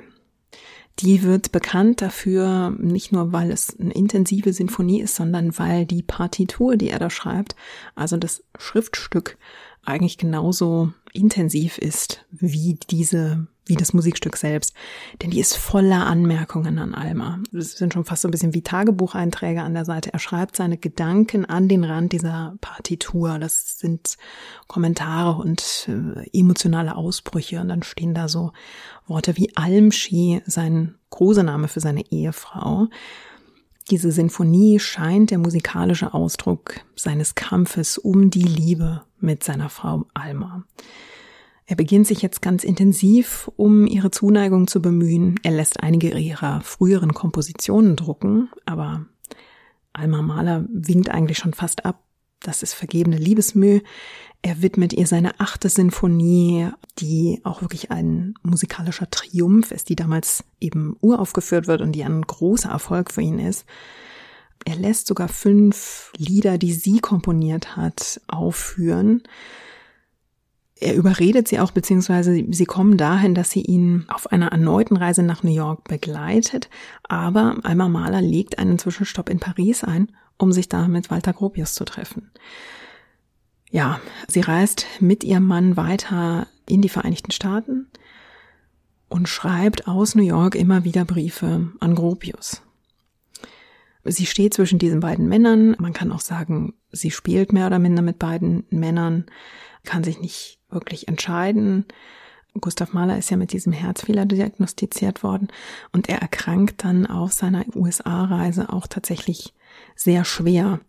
Die wird bekannt dafür, nicht nur weil es eine intensive Sinfonie ist, sondern weil die Partitur, die er da schreibt, also das Schriftstück, eigentlich genauso intensiv ist wie diese, wie das Musikstück selbst. Denn die ist voller Anmerkungen an Alma. Das sind schon fast so ein bisschen wie Tagebucheinträge an der Seite. Er schreibt seine Gedanken an den Rand dieser Partitur. Das sind Kommentare und äh, emotionale Ausbrüche. Und dann stehen da so Worte wie Almschi, sein Kosename für seine Ehefrau. Diese Sinfonie scheint der musikalische Ausdruck seines Kampfes um die Liebe mit seiner Frau Alma. Er beginnt sich jetzt ganz intensiv um ihre Zuneigung zu bemühen. Er lässt einige ihrer früheren Kompositionen drucken, aber Alma Mahler winkt eigentlich schon fast ab. Das ist vergebene Liebesmüh. Er widmet ihr seine achte Sinfonie, die auch wirklich ein musikalischer Triumph ist, die damals eben uraufgeführt wird und die ein großer Erfolg für ihn ist. Er lässt sogar fünf Lieder, die sie komponiert hat, aufführen. Er überredet sie auch, beziehungsweise sie kommen dahin, dass sie ihn auf einer erneuten Reise nach New York begleitet. Aber Alma Mahler legt einen Zwischenstopp in Paris ein, um sich da mit Walter Gropius zu treffen. Ja, sie reist mit ihrem Mann weiter in die Vereinigten Staaten und schreibt aus New York immer wieder Briefe an Gropius. Sie steht zwischen diesen beiden Männern. Man kann auch sagen, sie spielt mehr oder minder mit beiden Männern, kann sich nicht wirklich entscheiden. Gustav Mahler ist ja mit diesem Herzfehler diagnostiziert worden und er erkrankt dann auf seiner USA-Reise auch tatsächlich sehr schwer.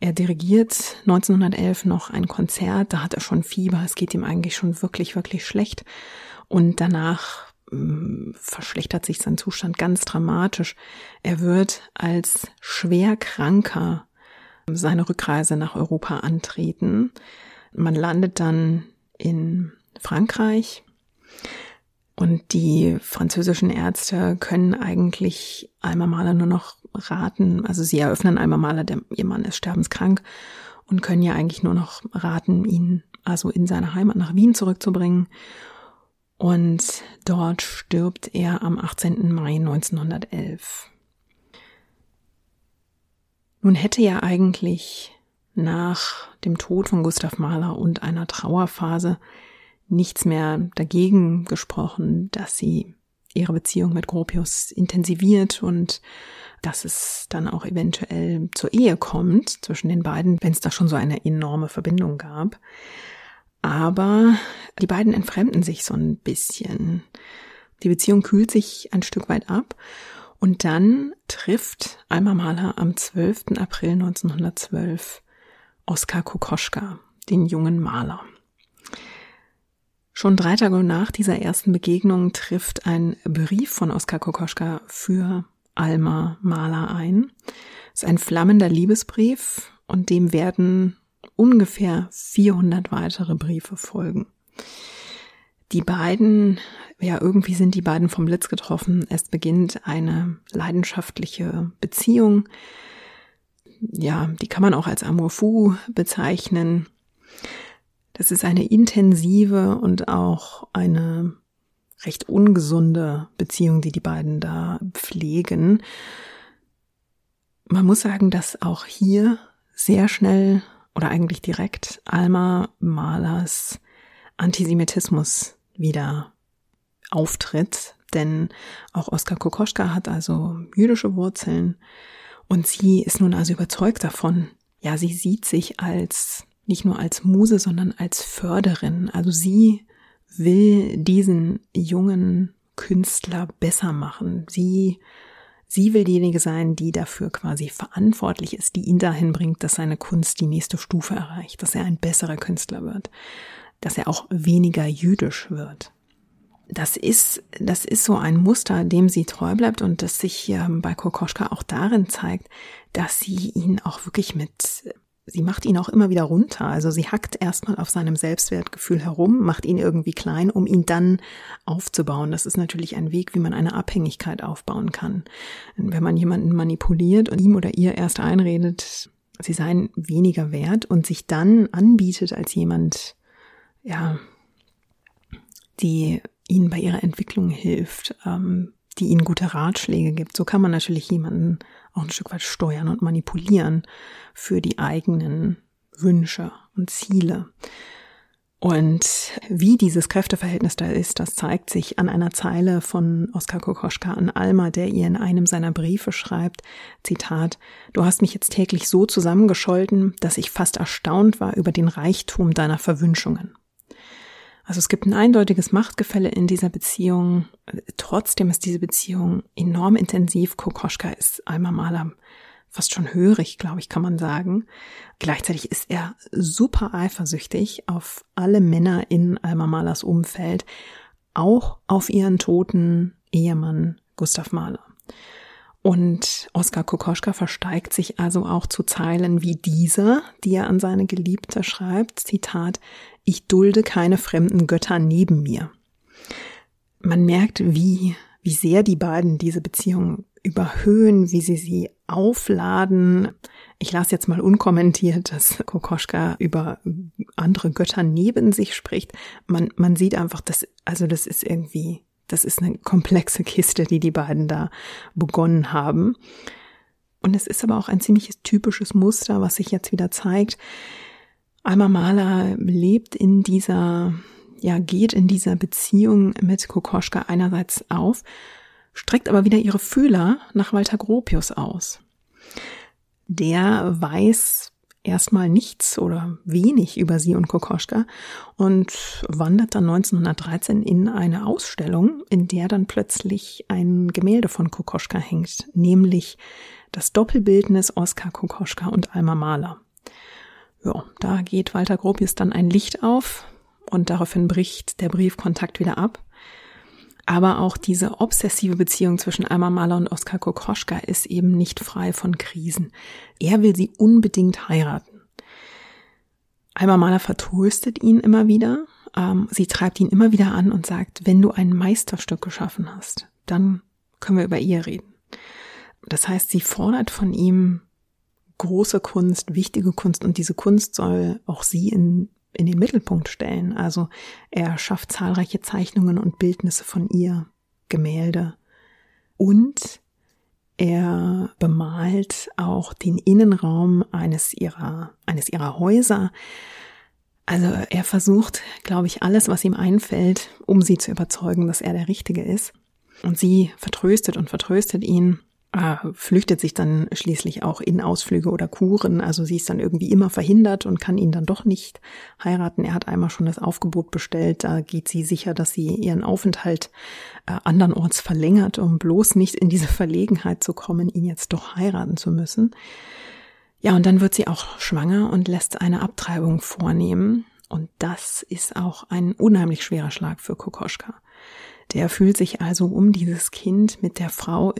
Er dirigiert 1911 noch ein Konzert, da hat er schon Fieber, es geht ihm eigentlich schon wirklich, wirklich schlecht. Und danach ähm, verschlechtert sich sein Zustand ganz dramatisch. Er wird als Schwerkranker seine Rückreise nach Europa antreten. Man landet dann in Frankreich und die französischen Ärzte können eigentlich Alma Mahler nur noch raten, also sie eröffnen Alma Mahler, der, ihr Mann ist sterbenskrank und können ja eigentlich nur noch raten, ihn also in seine Heimat nach Wien zurückzubringen und dort stirbt er am 18. Mai 1911. Nun hätte ja eigentlich nach dem Tod von Gustav Mahler und einer Trauerphase nichts mehr dagegen gesprochen, dass sie ihre Beziehung mit Gropius intensiviert und dass es dann auch eventuell zur Ehe kommt zwischen den beiden, wenn es da schon so eine enorme Verbindung gab. Aber die beiden entfremden sich so ein bisschen. Die Beziehung kühlt sich ein Stück weit ab. Und dann trifft Alma Mahler am 12. April 1912 Oskar Kokoschka, den jungen Maler. Schon drei Tage nach dieser ersten Begegnung trifft ein Brief von Oskar Kokoschka für Alma Mahler ein. Es ist ein flammender Liebesbrief und dem werden ungefähr 400 weitere Briefe folgen. Die beiden, ja, irgendwie sind die beiden vom Blitz getroffen. Es beginnt eine leidenschaftliche Beziehung. Ja, die kann man auch als Amour fou bezeichnen. Das ist eine intensive und auch eine recht ungesunde Beziehung, die die beiden da pflegen. Man muss sagen, dass auch hier sehr schnell oder eigentlich direkt Alma Malers Antisemitismus wieder auftritt, denn auch Oskar Kokoschka hat also jüdische Wurzeln und sie ist nun also überzeugt davon. Ja, sie sieht sich als nicht nur als Muse, sondern als Förderin. Also sie will diesen jungen Künstler besser machen. Sie Sie will diejenige sein, die dafür quasi verantwortlich ist, die ihn dahin bringt, dass seine Kunst die nächste Stufe erreicht, dass er ein besserer Künstler wird, dass er auch weniger jüdisch wird. Das ist, das ist so ein Muster, dem sie treu bleibt und das sich hier bei Kokoschka auch darin zeigt, dass sie ihn auch wirklich mit sie macht ihn auch immer wieder runter. Also sie hackt erstmal auf seinem Selbstwertgefühl herum, macht ihn irgendwie klein, um ihn dann aufzubauen. Das ist natürlich ein Weg, wie man eine Abhängigkeit aufbauen kann. Wenn man jemanden manipuliert und ihm oder ihr erst einredet, sie seien weniger wert und sich dann anbietet als jemand, ja, die ihnen bei ihrer Entwicklung hilft, ähm, die ihnen gute Ratschläge gibt. So kann man natürlich jemanden auch ein Stück weit steuern und manipulieren für die eigenen Wünsche und Ziele. Und wie dieses Kräfteverhältnis da ist, das zeigt sich an einer Zeile von Oskar Kokoschka an Alma, der ihr in einem seiner Briefe schreibt, Zitat, Du hast mich jetzt täglich so zusammengescholten, dass ich fast erstaunt war über den Reichtum deiner Verwünschungen. Also es gibt ein eindeutiges Machtgefälle in dieser Beziehung. Trotzdem ist diese Beziehung enorm intensiv. Kokoschka ist einmal Maler fast schon hörig, glaube ich, kann man sagen. Gleichzeitig ist er super eifersüchtig auf alle Männer in Alma Malers Umfeld, auch auf ihren toten Ehemann Gustav Mahler. Und Oskar Kokoschka versteigt sich also auch zu Zeilen wie dieser, die er an seine Geliebte schreibt, Zitat, ich dulde keine fremden Götter neben mir. Man merkt, wie, wie sehr die beiden diese Beziehung überhöhen, wie sie sie aufladen. Ich lasse jetzt mal unkommentiert, dass Kokoschka über andere Götter neben sich spricht. Man, man sieht einfach, dass, also das ist irgendwie, das ist eine komplexe Kiste, die die beiden da begonnen haben. Und es ist aber auch ein ziemliches typisches Muster, was sich jetzt wieder zeigt. Alma Mahler lebt in dieser, ja, geht in dieser Beziehung mit Kokoschka einerseits auf, streckt aber wieder ihre Fühler nach Walter Gropius aus. Der weiß erstmal nichts oder wenig über sie und Kokoschka und wandert dann 1913 in eine Ausstellung, in der dann plötzlich ein Gemälde von Kokoschka hängt, nämlich das Doppelbildnis Oskar Kokoschka und Alma Mahler. Ja, da geht Walter Gropius dann ein Licht auf und daraufhin bricht der Briefkontakt wieder ab. Aber auch diese obsessive Beziehung zwischen Alma Mahler und Oskar Kokoschka ist eben nicht frei von Krisen. Er will sie unbedingt heiraten. Alma Mahler vertröstet ihn immer wieder. Ähm, sie treibt ihn immer wieder an und sagt, wenn du ein Meisterstück geschaffen hast, dann können wir über Ehe reden. Das heißt, sie fordert von ihm große Kunst, wichtige Kunst und diese Kunst soll auch sie in, in den Mittelpunkt stellen. Also er schafft zahlreiche Zeichnungen und Bildnisse von ihr, Gemälde und er bemalt auch den Innenraum eines ihrer, eines ihrer Häuser. Also er versucht, glaube ich, alles, was ihm einfällt, um sie zu überzeugen, dass er der Richtige ist. Und sie vertröstet und vertröstet ihn äh, flüchtet sich dann schließlich auch in Ausflüge oder Kuren. Also sie ist dann irgendwie immer verhindert und kann ihn dann doch nicht heiraten. Er hat einmal schon das Aufgebot bestellt. Da geht sie sicher, dass sie ihren Aufenthalt äh, andernorts verlängert, um bloß nicht in diese Verlegenheit zu kommen, ihn jetzt doch heiraten zu müssen. Ja, und dann wird sie auch schwanger und lässt eine Abtreibung vornehmen. Und das ist auch ein unheimlich schwerer Schlag für Kokoschka. Der fühlt sich also um dieses Kind mit der Frau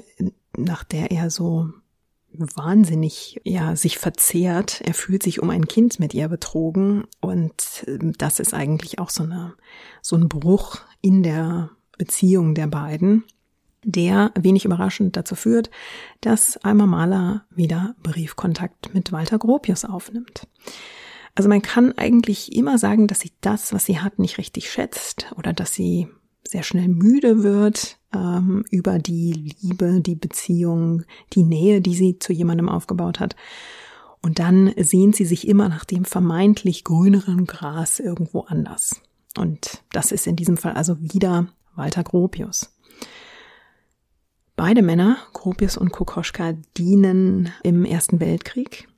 nach der er so wahnsinnig ja sich verzehrt. Er fühlt sich um ein Kind mit ihr betrogen und ähm, das ist eigentlich auch so eine so ein Bruch in der Beziehung der beiden. der wenig überraschend dazu führt, dass Alma Mahler wieder Briefkontakt mit Walter Gropius aufnimmt. Also man kann eigentlich immer sagen, dass sie das, was sie hat, nicht richtig schätzt oder dass sie sehr schnell müde wird ähm, über die Liebe, die Beziehung, die Nähe, die sie zu jemandem aufgebaut hat. Und dann sehnt sie sich immer nach dem vermeintlich grüneren Gras irgendwo anders. Und das ist in diesem Fall also wieder Walter Gropius. Beide Männer, Gropius und Kokoschka, dienen im Ersten Weltkrieg.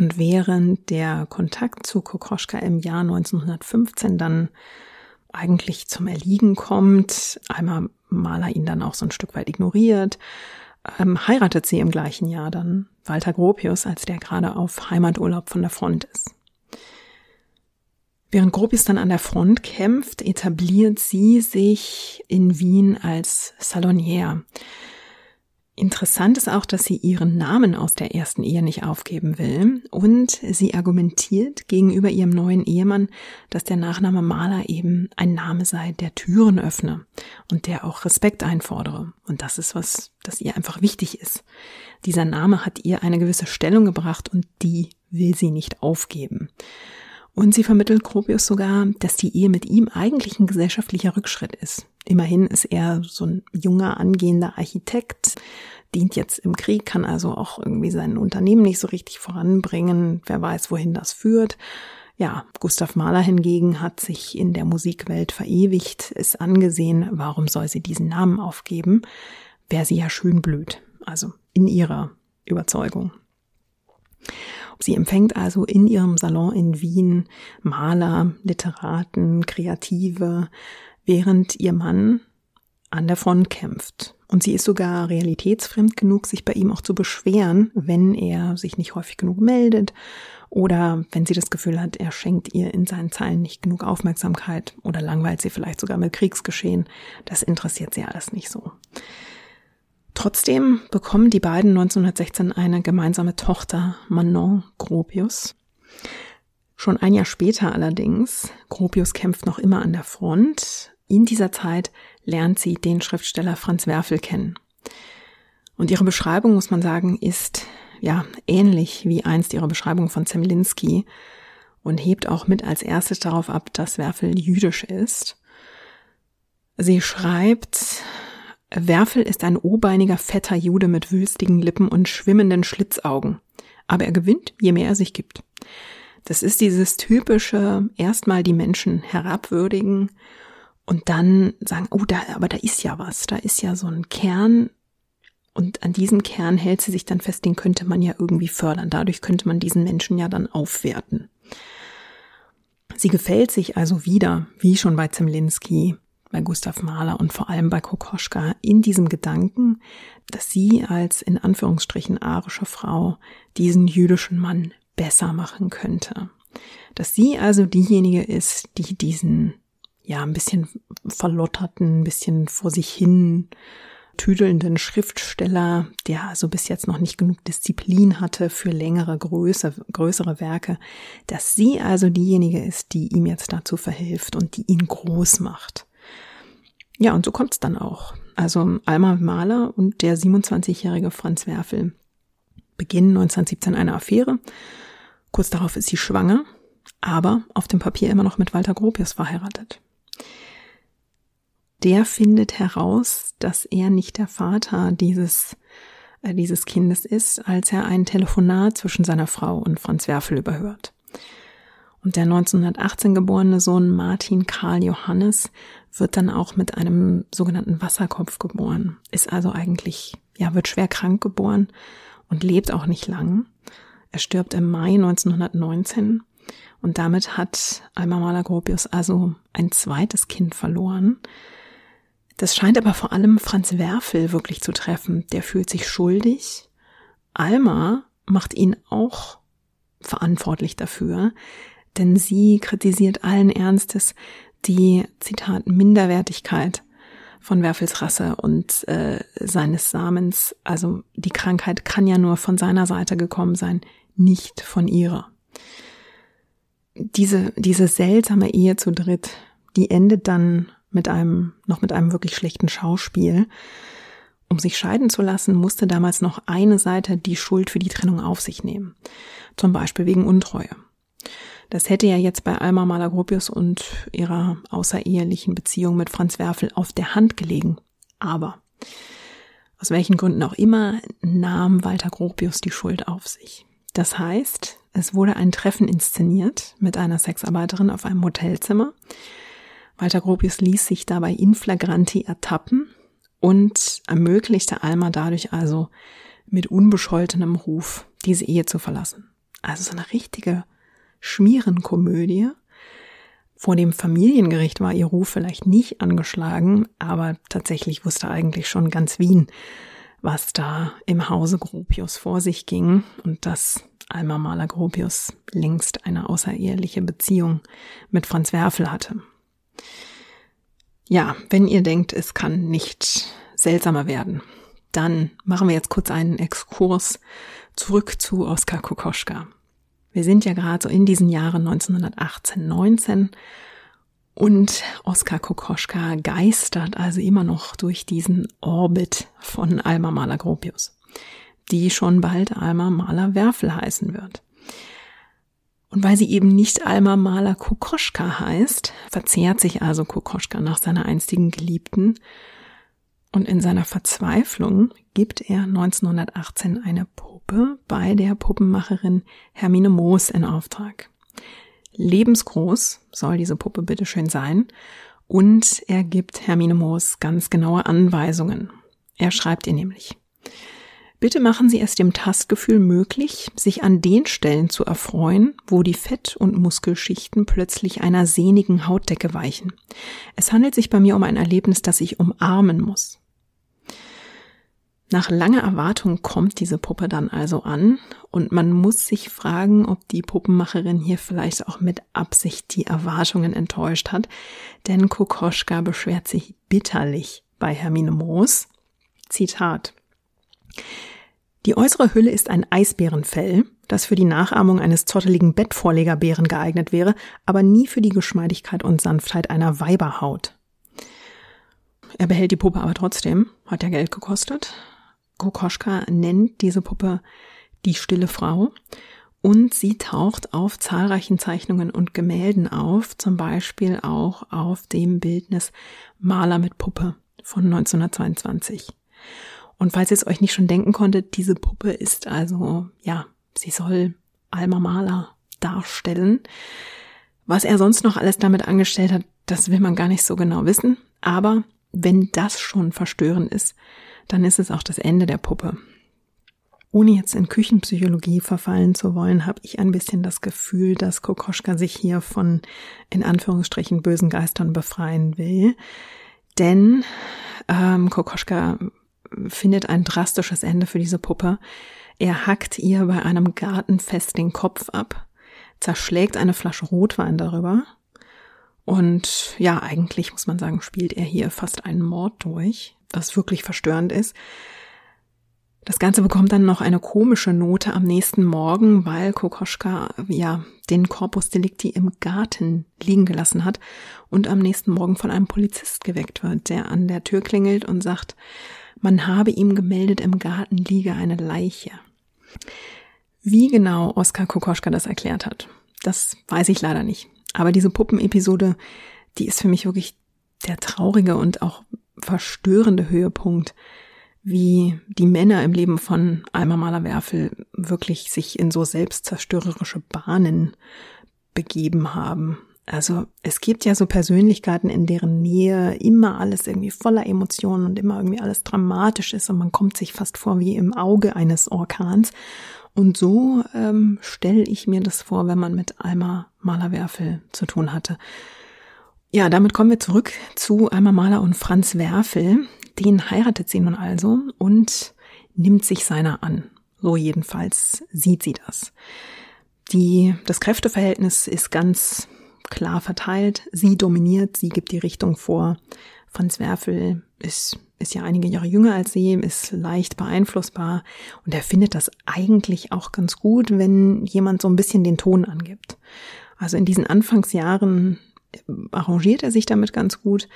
Und während der Kontakt zu Kokoschka im Jahr 1915 dann eigentlich zum Erliegen kommt, einmal Maler ihn dann auch so ein Stück weit ignoriert, ähm, heiratet sie im gleichen Jahr dann Walter Gropius, als der gerade auf Heimaturlaub von der Front ist. Während Gropius dann an der Front kämpft, etabliert sie sich in Wien als Salonière. Interessant ist auch, dass sie ihren Namen aus der ersten Ehe nicht aufgeben will und sie argumentiert gegenüber ihrem neuen Ehemann, dass der Nachname Maler eben ein Name sei, der Türen öffne und der auch Respekt einfordere. Und das ist was, das ihr einfach wichtig ist. Dieser Name hat ihr eine gewisse Stellung gebracht und die will sie nicht aufgeben. Und sie vermittelt Gropius sogar, dass die Ehe mit ihm eigentlich ein gesellschaftlicher Rückschritt ist. Immerhin ist er so ein junger, angehender Architekt, dient jetzt im Krieg, kann also auch irgendwie sein Unternehmen nicht so richtig voranbringen. Wer weiß, wohin das führt. Ja, Gustav Mahler hingegen hat sich in der Musikwelt verewigt, ist angesehen, warum soll sie diesen Namen aufgeben? Wäre sie ja schön blöd. Also in ihrer Überzeugung. Sie empfängt also in ihrem Salon in Wien Maler, Literaten, Kreative, während ihr Mann an der Front kämpft. Und sie ist sogar realitätsfremd genug, sich bei ihm auch zu beschweren, wenn er sich nicht häufig genug meldet oder wenn sie das Gefühl hat, er schenkt ihr in seinen Zeilen nicht genug Aufmerksamkeit oder langweilt sie vielleicht sogar mit Kriegsgeschehen. Das interessiert sie alles nicht so. Trotzdem bekommen die beiden 1916 eine gemeinsame Tochter, Manon Gropius. Schon ein Jahr später allerdings, Gropius kämpft noch immer an der Front. In dieser Zeit lernt sie den Schriftsteller Franz Werfel kennen. Und ihre Beschreibung, muss man sagen, ist ja ähnlich wie einst ihre Beschreibung von Zemlinski und hebt auch mit als erstes darauf ab, dass Werfel jüdisch ist. Sie schreibt, Werfel ist ein obeiniger, fetter Jude mit wülstigen Lippen und schwimmenden Schlitzaugen. Aber er gewinnt, je mehr er sich gibt. Das ist dieses typische, erstmal die Menschen herabwürdigen und dann sagen, oh, da, aber da ist ja was, da ist ja so ein Kern. Und an diesem Kern hält sie sich dann fest, den könnte man ja irgendwie fördern. Dadurch könnte man diesen Menschen ja dann aufwerten. Sie gefällt sich also wieder, wie schon bei Zemlinski, bei Gustav Mahler und vor allem bei Kokoschka in diesem Gedanken, dass sie als in Anführungsstrichen arische Frau diesen jüdischen Mann besser machen könnte. Dass sie also diejenige ist, die diesen, ja, ein bisschen verlotterten, ein bisschen vor sich hin tüdelnden Schriftsteller, der also bis jetzt noch nicht genug Disziplin hatte für längere, größere, größere Werke, dass sie also diejenige ist, die ihm jetzt dazu verhilft und die ihn groß macht. Ja, und so kommt's dann auch. Also Alma Mahler und der 27-jährige Franz Werfel beginnen 1917 eine Affäre. Kurz darauf ist sie schwanger, aber auf dem Papier immer noch mit Walter Gropius verheiratet. Der findet heraus, dass er nicht der Vater dieses äh, dieses Kindes ist, als er ein Telefonat zwischen seiner Frau und Franz Werfel überhört. Und der 1918 geborene Sohn Martin Karl Johannes wird dann auch mit einem sogenannten Wasserkopf geboren, ist also eigentlich, ja, wird schwer krank geboren und lebt auch nicht lang. Er stirbt im Mai 1919 und damit hat Alma Mahler Gropius also ein zweites Kind verloren. Das scheint aber vor allem Franz Werfel wirklich zu treffen. Der fühlt sich schuldig. Alma macht ihn auch verantwortlich dafür, denn sie kritisiert allen Ernstes die, Zitat, Minderwertigkeit von Werfels Rasse und äh, seines Samens. Also die Krankheit kann ja nur von seiner Seite gekommen sein, nicht von ihrer. Diese, diese seltsame Ehe zu dritt, die endet dann mit einem, noch mit einem wirklich schlechten Schauspiel. um sich scheiden zu lassen, musste damals noch eine Seite die Schuld für die Trennung auf sich nehmen. Zum Beispiel wegen Untreue. Das hätte ja jetzt bei Alma Malagropius und ihrer außerehelichen Beziehung mit Franz Werfel auf der Hand gelegen. Aber aus welchen Gründen auch immer nahm Walter Gropius die Schuld auf sich. Das heißt, es wurde ein Treffen inszeniert mit einer Sexarbeiterin auf einem Hotelzimmer. Walter Gropius ließ sich dabei in flagranti ertappen und ermöglichte Alma dadurch also mit unbescholtenem Ruf diese Ehe zu verlassen. Also so eine richtige Schmierenkomödie. Vor dem Familiengericht war ihr Ruf vielleicht nicht angeschlagen, aber tatsächlich wusste eigentlich schon ganz Wien, was da im Hause Gropius vor sich ging und dass Alma Maler Gropius längst eine außereheliche Beziehung mit Franz Werfel hatte. Ja, wenn ihr denkt, es kann nicht seltsamer werden, dann machen wir jetzt kurz einen Exkurs zurück zu Oskar Kokoschka. Wir sind ja gerade so in diesen Jahren 1918, 19 und Oskar Kokoschka geistert also immer noch durch diesen Orbit von Alma Mahler Gropius, die schon bald Alma Mahler Werfel heißen wird. Und weil sie eben nicht Alma Mahler Kokoschka heißt, verzehrt sich also Kokoschka nach seiner einstigen Geliebten und in seiner Verzweiflung gibt er 1918 eine Puppe bei der Puppenmacherin Hermine Moos in Auftrag. Lebensgroß soll diese Puppe bitteschön sein und er gibt Hermine Moos ganz genaue Anweisungen. Er schreibt ihr nämlich, Bitte machen Sie es dem Tastgefühl möglich, sich an den Stellen zu erfreuen, wo die Fett- und Muskelschichten plötzlich einer sehnigen Hautdecke weichen. Es handelt sich bei mir um ein Erlebnis, das ich umarmen muss. Nach langer Erwartung kommt diese Puppe dann also an und man muss sich fragen, ob die Puppenmacherin hier vielleicht auch mit Absicht die Erwartungen enttäuscht hat, denn Kokoschka beschwert sich bitterlich bei Hermine Moos. Zitat. Die äußere Hülle ist ein Eisbärenfell, das für die Nachahmung eines zotteligen Bettvorlegerbären geeignet wäre, aber nie für die Geschmeidigkeit und Sanftheit einer Weiberhaut. Er behält die Puppe aber trotzdem, hat ja Geld gekostet, Kokoschka nennt diese Puppe die stille Frau und sie taucht auf zahlreichen Zeichnungen und Gemälden auf, zum Beispiel auch auf dem Bildnis Maler mit Puppe von 1922. Und falls ihr es euch nicht schon denken konntet, diese Puppe ist also, ja, sie soll Alma Maler darstellen. Was er sonst noch alles damit angestellt hat, das will man gar nicht so genau wissen. Aber wenn das schon verstörend ist, dann ist es auch das Ende der Puppe. Ohne jetzt in Küchenpsychologie verfallen zu wollen, habe ich ein bisschen das Gefühl, dass Kokoschka sich hier von in Anführungsstrichen bösen Geistern befreien will. Denn ähm, Kokoschka findet ein drastisches Ende für diese Puppe. Er hackt ihr bei einem Gartenfest den Kopf ab, zerschlägt eine Flasche Rotwein darüber und ja, eigentlich muss man sagen, spielt er hier fast einen Mord durch was wirklich verstörend ist. Das Ganze bekommt dann noch eine komische Note am nächsten Morgen, weil Kokoschka ja den Corpus Delicti im Garten liegen gelassen hat und am nächsten Morgen von einem Polizist geweckt wird, der an der Tür klingelt und sagt, man habe ihm gemeldet, im Garten liege eine Leiche. Wie genau Oskar Kokoschka das erklärt hat, das weiß ich leider nicht. Aber diese Puppenepisode, die ist für mich wirklich der traurige und auch verstörende Höhepunkt, wie die Männer im Leben von Alma Mahler-Werfel wirklich sich in so selbstzerstörerische Bahnen begeben haben. Also es gibt ja so Persönlichkeiten, in deren Nähe immer alles irgendwie voller Emotionen und immer irgendwie alles dramatisch ist und man kommt sich fast vor wie im Auge eines Orkans. Und so ähm, stelle ich mir das vor, wenn man mit Alma Mahler-Werfel zu tun hatte. Ja, damit kommen wir zurück zu Alma Mahler und Franz Werfel. Den heiratet sie nun also und nimmt sich seiner an. So jedenfalls sieht sie das. Die, das Kräfteverhältnis ist ganz klar verteilt. Sie dominiert, sie gibt die Richtung vor. Franz Werfel ist, ist ja einige Jahre jünger als sie, ist leicht beeinflussbar und er findet das eigentlich auch ganz gut, wenn jemand so ein bisschen den Ton angibt. Also in diesen Anfangsjahren arrangiert er sich damit ganz gut.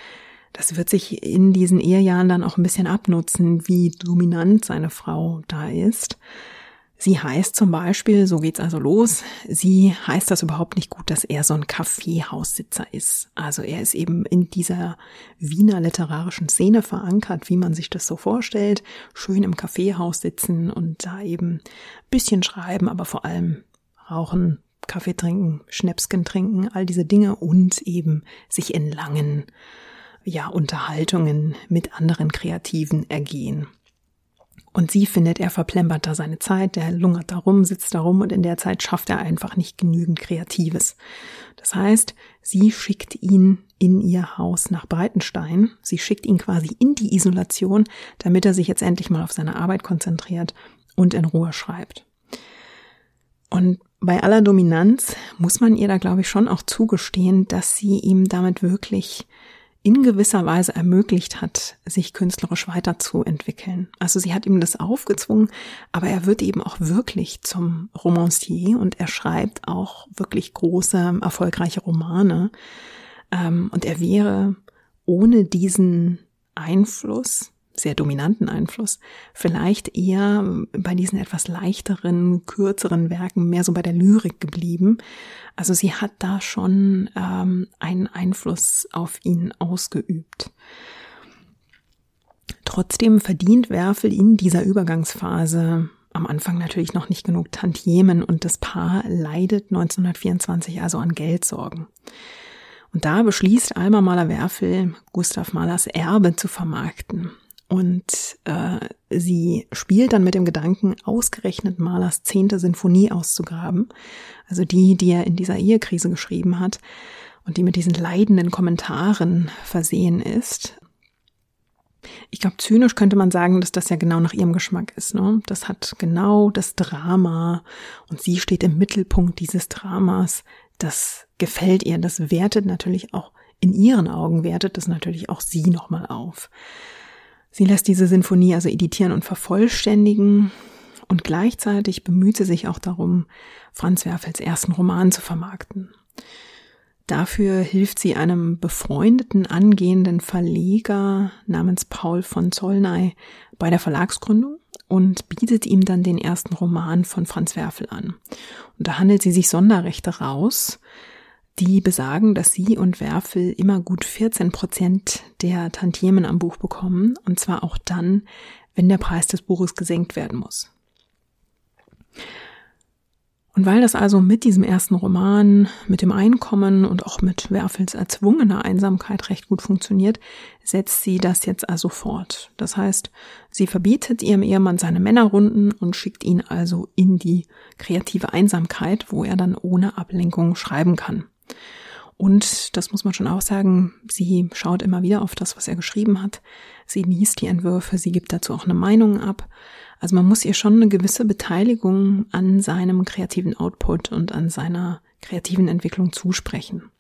Das wird sich in diesen Ehejahren dann auch ein bisschen abnutzen, wie dominant seine Frau da ist. Sie heißt zum Beispiel, so geht's also los, sie heißt das überhaupt nicht gut, dass er so ein Kaffeehaussitzer ist. Also er ist eben in dieser Wiener literarischen Szene verankert, wie man sich das so vorstellt. Schön im Kaffeehaus sitzen und da eben bisschen schreiben, aber vor allem rauchen, Kaffee trinken, Schnäpsken trinken, all diese Dinge und eben sich in langen, ja, Unterhaltungen mit anderen Kreativen ergehen. Und sie findet, er verplempert da seine Zeit, der lungert da rum, sitzt da rum und in der Zeit schafft er einfach nicht genügend Kreatives. Das heißt, sie schickt ihn in ihr Haus nach Breitenstein. Sie schickt ihn quasi in die Isolation, damit er sich jetzt endlich mal auf seine Arbeit konzentriert und in Ruhe schreibt. Und bei aller Dominanz muss man ihr da, glaube ich, schon auch zugestehen, dass sie ihm damit wirklich in gewisser Weise ermöglicht hat, sich künstlerisch weiterzuentwickeln. Also sie hat ihm das aufgezwungen, aber er wird eben auch wirklich zum Romancier und er schreibt auch wirklich große, erfolgreiche Romane. Ähm, und er wäre ohne diesen Einfluss sehr dominanten Einfluss, vielleicht eher bei diesen etwas leichteren, kürzeren Werken mehr so bei der Lyrik geblieben. Also sie hat da schon ähm, einen Einfluss auf ihn ausgeübt. Trotzdem verdient Werfel in dieser Übergangsphase am Anfang natürlich noch nicht genug Tantiemen und das Paar leidet 1924 also an Geldsorgen. Und da beschließt Alma Mahler-Werfel, Gustav Mahlers Erbe zu vermarkten. Und äh, sie spielt dann mit dem Gedanken, ausgerechnet Mahlers zehnte Sinfonie auszugraben, also die, die er in dieser Ehekrise geschrieben hat und die mit diesen leidenden Kommentaren versehen ist. Ich glaube, zynisch könnte man sagen, dass das ja genau nach ihrem Geschmack ist. Ne? Das hat genau das Drama und sie steht im Mittelpunkt dieses Dramas. Das gefällt ihr, das wertet natürlich auch in ihren Augen wertet das natürlich auch sie nochmal auf. Sie lässt diese Sinfonie also editieren und vervollständigen und gleichzeitig bemüht sie sich auch darum, Franz Werfels ersten Roman zu vermarkten. Dafür hilft sie einem befreundeten angehenden Verleger namens Paul von Zollnay bei der Verlagsgründung und bietet ihm dann den ersten Roman von Franz Werfel an. Und da handelt sie sich Sonderrechte raus, die besagen, dass sie und Werfel immer gut 14 Prozent der Tantiemen am Buch bekommen, und zwar auch dann, wenn der Preis des Buches gesenkt werden muss. Und weil das also mit diesem ersten Roman, mit dem Einkommen und auch mit Werfels erzwungener Einsamkeit recht gut funktioniert, setzt sie das jetzt also fort. Das heißt, sie verbietet ihrem Ehemann seine Männerrunden und schickt ihn also in die kreative Einsamkeit, wo er dann ohne Ablenkung schreiben kann. Und das muss man schon auch sagen, sie schaut immer wieder auf das, was er geschrieben hat. Sie liest die Entwürfe, sie gibt dazu auch eine Meinung ab. Also man muss ihr schon eine gewisse Beteiligung an seinem kreativen Output und an seiner kreativen Entwicklung zusprechen.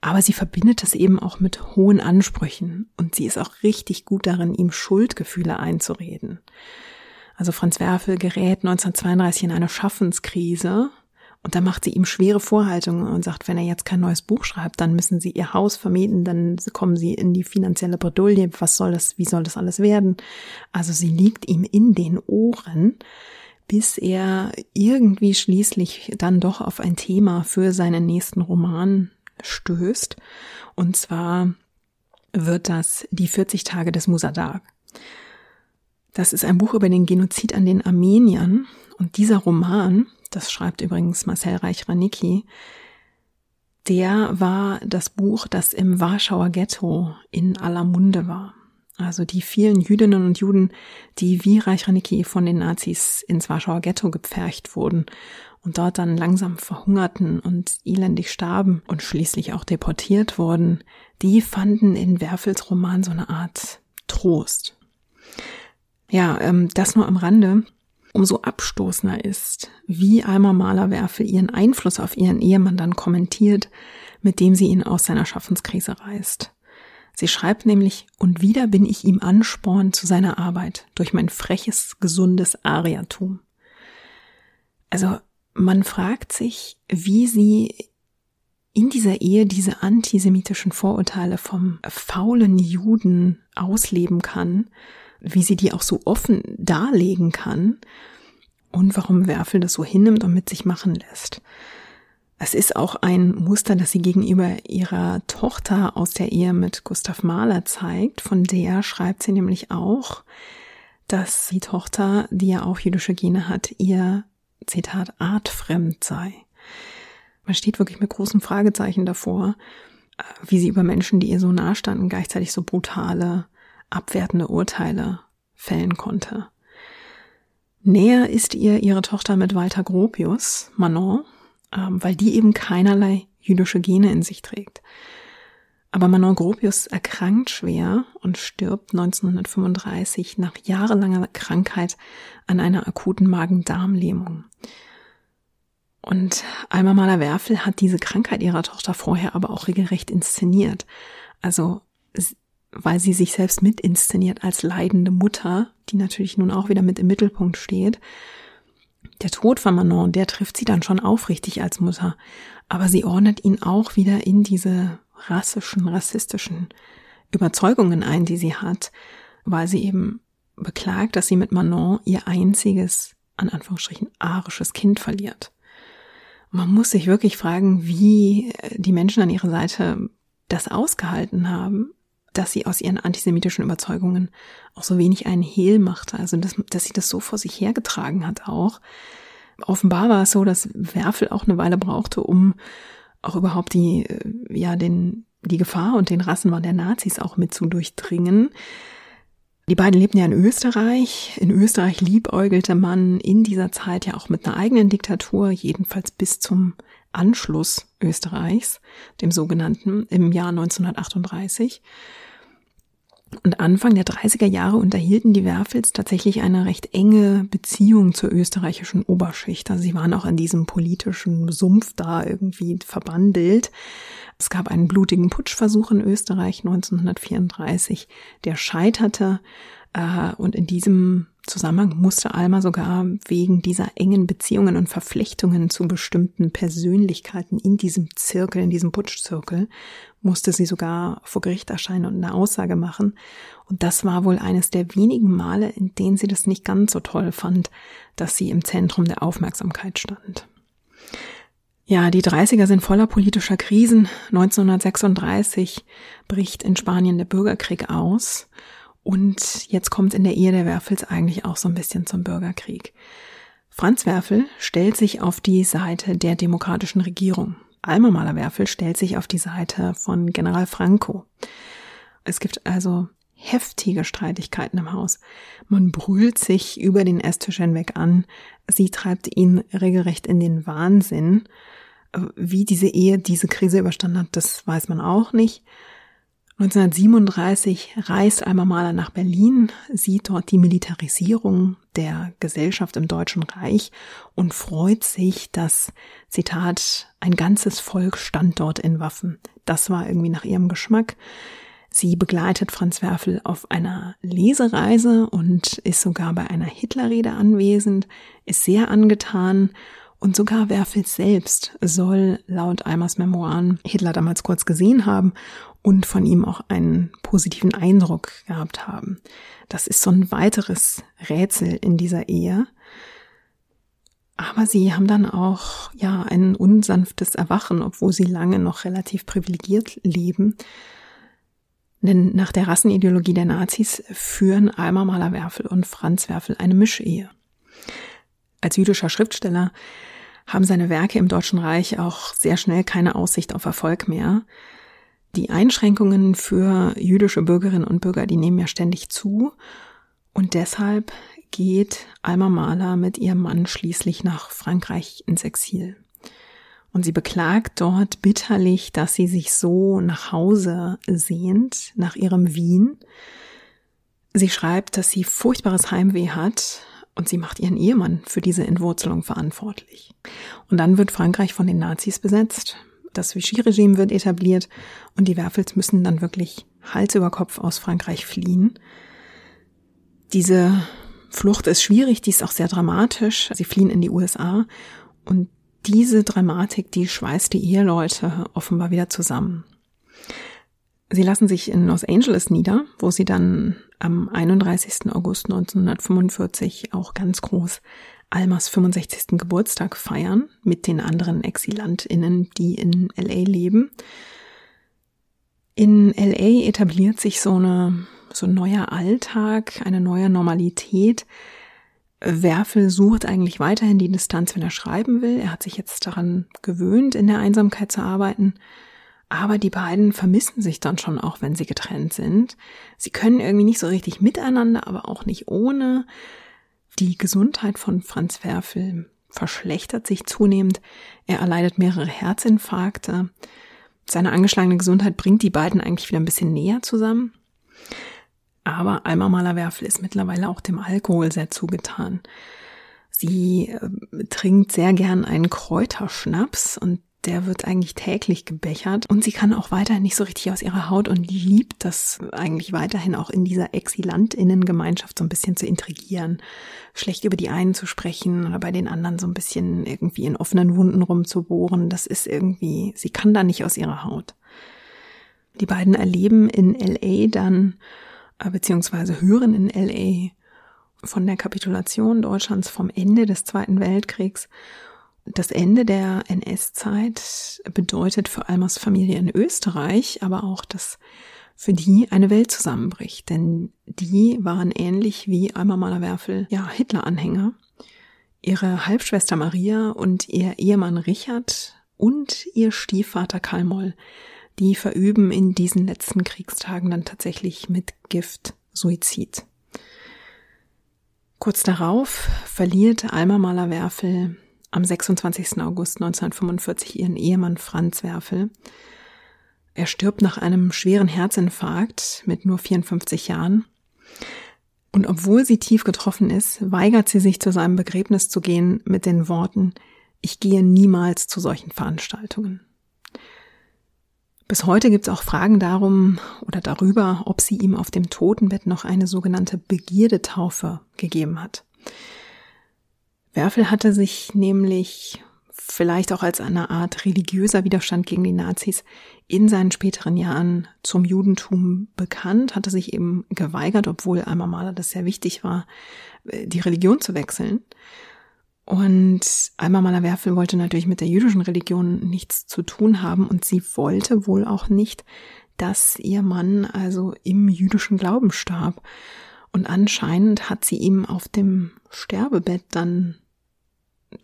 Aber sie verbindet es eben auch mit hohen Ansprüchen und sie ist auch richtig gut darin, ihm Schuldgefühle einzureden. Also Franz Werfel gerät 1932 in eine Schaffenskrise und da macht sie ihm schwere Vorhaltungen und sagt, wenn er jetzt kein neues Buch schreibt, dann müssen sie ihr Haus vermieten, dann kommen sie in die finanzielle Bredouille. Was soll das, wie soll das alles werden? Also sie liegt ihm in den Ohren, bis er irgendwie schließlich dann doch auf ein Thema für seinen nächsten Roman stößt. Und zwar wird das die 40 Tage des Musadag. Das ist ein Buch über den Genozid an den Armeniern. Und dieser Roman das schreibt übrigens Marcel Reich-Ranicki, der war das Buch, das im Warschauer Ghetto in aller Munde war. Also die vielen Jüdinnen und Juden, die wie Reich-Ranicki von den Nazis ins Warschauer Ghetto gepfercht wurden und dort dann langsam verhungerten und elendig starben und schließlich auch deportiert wurden, die fanden in Werfels Roman so eine Art Trost. Ja, ähm, das nur am Rande umso abstoßender ist, wie Alma Mahler-Werfel ihren Einfluss auf ihren Ehemann dann kommentiert, mit dem sie ihn aus seiner Schaffenskrise reißt. Sie schreibt nämlich, und wieder bin ich ihm Ansporn zu seiner Arbeit durch mein freches, gesundes Ariatum. Also man fragt sich, wie sie in dieser Ehe diese antisemitischen Vorurteile vom faulen Juden ausleben kann, wie sie die auch so offen darlegen kann und warum Werfel das so hinnimmt und mit sich machen lässt. Es ist auch ein Muster, das sie gegenüber ihrer Tochter aus der Ehe mit Gustav Mahler zeigt. Von der schreibt sie nämlich auch, dass die Tochter, die ja auch jüdische Gene hat, ihr, Zitat, artfremd sei. Man steht wirklich mit großen Fragezeichen davor, wie sie über Menschen, die ihr so nahestanden, gleichzeitig so brutale, abwertende Urteile fällen konnte. Näher ist ihr ihre Tochter mit Walter Gropius, Manon, ähm, weil die eben keinerlei jüdische Gene in sich trägt. Aber Manon Gropius erkrankt schwer und stirbt 1935 nach jahrelanger Krankheit an einer akuten Magen-Darm-Lähmung. Und Alma Mahler-Werfel hat diese Krankheit ihrer Tochter vorher aber auch regelrecht inszeniert. Also, weil sie sich selbst mit inszeniert als leidende Mutter, die natürlich nun auch wieder mit im Mittelpunkt steht. Der Tod von Manon, der trifft sie dann schon aufrichtig als Mutter, aber sie ordnet ihn auch wieder in diese rassischen, rassistischen Überzeugungen ein, die sie hat, weil sie eben beklagt, dass sie mit Manon ihr einziges, an Anführungsstrichen, arisches Kind verliert. Man muss sich wirklich fragen, wie die Menschen an ihrer Seite das ausgehalten haben, dass sie aus ihren antisemitischen Überzeugungen auch so wenig einen Hehl machte, also dass, dass sie das so vor sich hergetragen hat auch. Offenbar war es so, dass Werfel auch eine Weile brauchte, um auch überhaupt die, äh, ja, den, die Gefahr und den Rassenwahn der Nazis auch mit zu durchdringen. Die beiden lebten ja in Österreich. In Österreich liebäugelte man in dieser Zeit ja auch mit einer eigenen Diktatur, jedenfalls bis zum Anschluss Österreichs, dem sogenannten, im Jahr 1938. Und Anfang der 30er Jahre unterhielten die Werfels tatsächlich eine recht enge Beziehung zur österreichischen Oberschicht. Also sie waren auch in diesem politischen Sumpf da irgendwie verbandelt. Es gab einen blutigen Putschversuch in Österreich 1934, der scheiterte. Äh, und in diesem Zusammenhang musste Alma sogar wegen dieser engen Beziehungen und Verflechtungen zu bestimmten Persönlichkeiten in diesem Zirkel, in diesem Putschzirkel, musste sie sogar vor Gericht erscheinen und eine Aussage machen. Und das war wohl eines der wenigen Male, in denen sie das nicht ganz so toll fand, dass sie im Zentrum der Aufmerksamkeit stand. Ja, die 30er sind voller politischer Krisen. 1936 bricht in Spanien der Bürgerkrieg aus und jetzt kommt in der Ehe der Werfels eigentlich auch so ein bisschen zum Bürgerkrieg. Franz Werfel stellt sich auf die Seite der demokratischen Regierung. Alma Mahler-Werfel stellt sich auf die Seite von General Franco. Es gibt also heftige Streitigkeiten im Haus. Man brüllt sich über den Esstisch hinweg an. Sie treibt ihn regelrecht in den Wahnsinn. Wie diese Ehe diese Krise überstanden hat, das weiß man auch nicht. 1937 reist Alma Mahler nach Berlin, sieht dort die Militarisierung der Gesellschaft im Deutschen Reich und freut sich, dass, Zitat, ein ganzes Volk stand dort in Waffen. Das war irgendwie nach ihrem Geschmack. Sie begleitet Franz Werfel auf einer Lesereise und ist sogar bei einer Hitlerrede anwesend, ist sehr angetan und sogar Werfel selbst soll laut Eimers Memoiren Hitler damals kurz gesehen haben und von ihm auch einen positiven Eindruck gehabt haben. Das ist so ein weiteres Rätsel in dieser Ehe. Aber sie haben dann auch, ja, ein unsanftes Erwachen, obwohl sie lange noch relativ privilegiert leben. Denn nach der Rassenideologie der Nazis führen Alma Mahler-Werfel und Franz Werfel eine Mischehe. Als jüdischer Schriftsteller haben seine Werke im Deutschen Reich auch sehr schnell keine Aussicht auf Erfolg mehr. Die Einschränkungen für jüdische Bürgerinnen und Bürger, die nehmen ja ständig zu. Und deshalb geht Alma Mahler mit ihrem Mann schließlich nach Frankreich ins Exil. Und sie beklagt dort bitterlich, dass sie sich so nach Hause sehnt, nach ihrem Wien. Sie schreibt, dass sie furchtbares Heimweh hat und sie macht ihren Ehemann für diese Entwurzelung verantwortlich. Und dann wird Frankreich von den Nazis besetzt das Vichy-Regime wird etabliert und die Werfels müssen dann wirklich Hals über Kopf aus Frankreich fliehen. Diese Flucht ist schwierig, die ist auch sehr dramatisch. Sie fliehen in die USA und diese Dramatik, die schweißt die Eheleute offenbar wieder zusammen. Sie lassen sich in Los Angeles nieder, wo sie dann am 31. August 1945 auch ganz groß Almas 65. Geburtstag feiern mit den anderen ExilantInnen, die in LA leben. In LA etabliert sich so eine, so ein neuer Alltag, eine neue Normalität. Werfel sucht eigentlich weiterhin die Distanz, wenn er schreiben will. Er hat sich jetzt daran gewöhnt, in der Einsamkeit zu arbeiten. Aber die beiden vermissen sich dann schon auch, wenn sie getrennt sind. Sie können irgendwie nicht so richtig miteinander, aber auch nicht ohne. Die Gesundheit von Franz Werfel verschlechtert sich zunehmend. Er erleidet mehrere Herzinfarkte. Seine angeschlagene Gesundheit bringt die beiden eigentlich wieder ein bisschen näher zusammen. Aber Alma Mahler-Werfel ist mittlerweile auch dem Alkohol sehr zugetan. Sie äh, trinkt sehr gern einen Kräuterschnaps und der wird eigentlich täglich gebechert und sie kann auch weiterhin nicht so richtig aus ihrer Haut und liebt das eigentlich weiterhin auch in dieser Exilantinnengemeinschaft so ein bisschen zu intrigieren, schlecht über die einen zu sprechen oder bei den anderen so ein bisschen irgendwie in offenen Wunden rumzubohren. Das ist irgendwie, sie kann da nicht aus ihrer Haut. Die beiden erleben in LA dann, äh, beziehungsweise hören in LA von der Kapitulation Deutschlands vom Ende des Zweiten Weltkriegs das Ende der NS-Zeit bedeutet für Almers Familie in Österreich aber auch, dass für die eine Welt zusammenbricht. Denn die waren ähnlich wie Alma Mahler-Werfel, ja, Hitler-Anhänger. Ihre Halbschwester Maria und ihr Ehemann Richard und ihr Stiefvater Karl Moll, die verüben in diesen letzten Kriegstagen dann tatsächlich mit Gift Suizid. Kurz darauf verliert Alma Mahler-Werfel am 26. August 1945 ihren Ehemann Franz Werfel. Er stirbt nach einem schweren Herzinfarkt mit nur 54 Jahren. Und obwohl sie tief getroffen ist, weigert sie sich zu seinem Begräbnis zu gehen mit den Worten, ich gehe niemals zu solchen Veranstaltungen. Bis heute gibt es auch Fragen darum oder darüber, ob sie ihm auf dem Totenbett noch eine sogenannte Begierdetaufe gegeben hat. Werfel hatte sich nämlich vielleicht auch als eine Art religiöser Widerstand gegen die Nazis in seinen späteren Jahren zum Judentum bekannt, hatte sich eben geweigert, obwohl Alma Mahler das sehr wichtig war, äh, die Religion zu wechseln. Und Alma Mahler Werfel wollte natürlich mit der jüdischen Religion nichts zu tun haben und sie wollte wohl auch nicht, dass ihr Mann also im jüdischen Glauben starb. Und anscheinend hat sie ihm auf dem Sterbebett dann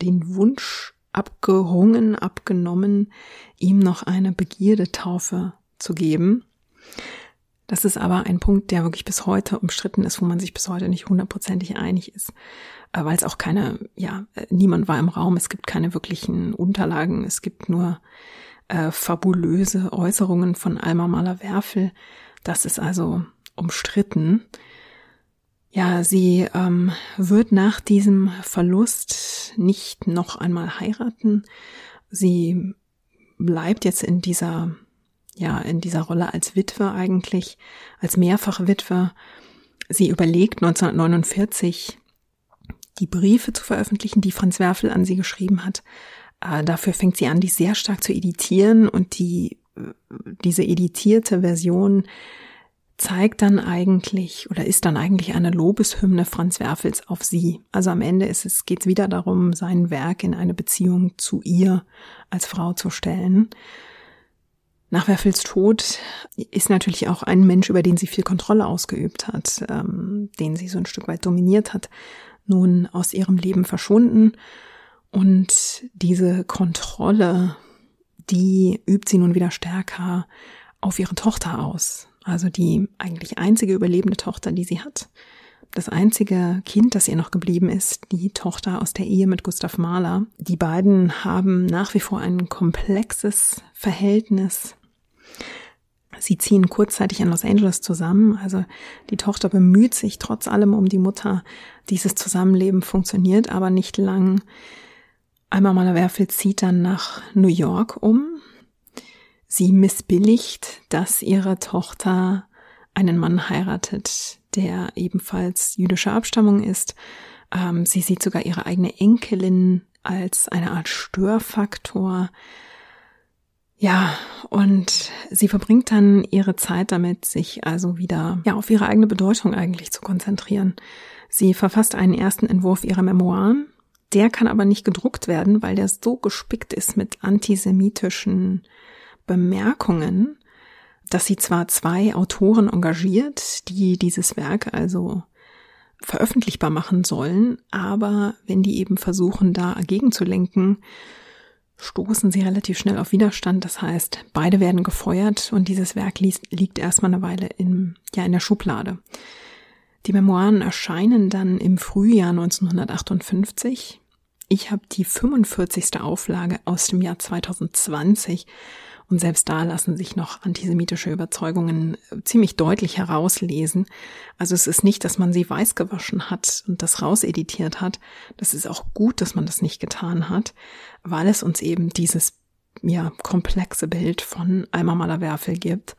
den Wunsch abgerungen, abgenommen, ihm noch eine Begierdetaufe zu geben. Das ist aber ein Punkt, der wirklich bis heute umstritten ist, wo man sich bis heute nicht hundertprozentig einig ist, äh, weil es auch keine, ja, äh, niemand war im Raum, es gibt keine wirklichen Unterlagen, es gibt nur äh, fabulöse Äußerungen von Alma Mahler-Werfel. Das ist also umstritten. Ja, sie ähm, wird nach diesem Verlust nicht noch einmal heiraten. Sie bleibt jetzt in dieser, ja, in dieser Rolle als Witwe eigentlich, als Mehrfachwitwe. Sie überlegt 1949 die Briefe zu veröffentlichen, die Franz Werfel an sie geschrieben hat. Äh, dafür fängt sie an, die sehr stark zu editieren und die, äh, diese editierte Version zeigt dann eigentlich oder ist dann eigentlich eine Lobeshymne Franz Werfels auf sie. Also am Ende ist es, geht es wieder darum, sein Werk in eine Beziehung zu ihr als Frau zu stellen. Nach Werfels Tod ist natürlich auch ein Mensch, über den sie viel Kontrolle ausgeübt hat, ähm, den sie so ein Stück weit dominiert hat, nun aus ihrem Leben verschwunden. Und diese Kontrolle, die übt sie nun wieder stärker auf ihre Tochter aus also die eigentlich einzige überlebende Tochter, die sie hat. Das einzige Kind, das ihr noch geblieben ist, die Tochter aus der Ehe mit Gustav Mahler. Die beiden haben nach wie vor ein komplexes Verhältnis. Sie ziehen kurzzeitig in Los Angeles zusammen. Also die Tochter bemüht sich trotz allem um die Mutter. Dieses Zusammenleben funktioniert aber nicht lang. Einmal Mahler-Werfel zieht dann nach New York um Sie missbilligt, dass ihre Tochter einen Mann heiratet, der ebenfalls jüdischer Abstammung ist. Ähm, sie sieht sogar ihre eigene Enkelin als eine Art Störfaktor. Ja, und sie verbringt dann ihre Zeit damit, sich also wieder ja auf ihre eigene Bedeutung eigentlich zu konzentrieren. Sie verfasst einen ersten Entwurf ihrer Memoiren. Der kann aber nicht gedruckt werden, weil der so gespickt ist mit antisemitischen Bemerkungen, dass sie zwar zwei Autoren engagiert, die dieses Werk also veröffentlichbar machen sollen, aber wenn die eben versuchen, da dagegen zu lenken, stoßen sie relativ schnell auf Widerstand. Das heißt, beide werden gefeuert und dieses Werk liegt erstmal eine Weile in, ja, in der Schublade. Die Memoiren erscheinen dann im Frühjahr 1958. Ich habe die 45. Auflage aus dem Jahr 2020 und selbst da lassen sich noch antisemitische Überzeugungen äh, ziemlich deutlich herauslesen. Also es ist nicht, dass man sie weiß gewaschen hat und das rauseditiert hat. Das ist auch gut, dass man das nicht getan hat, weil es uns eben dieses ja, komplexe Bild von Alma Malerwerfel gibt.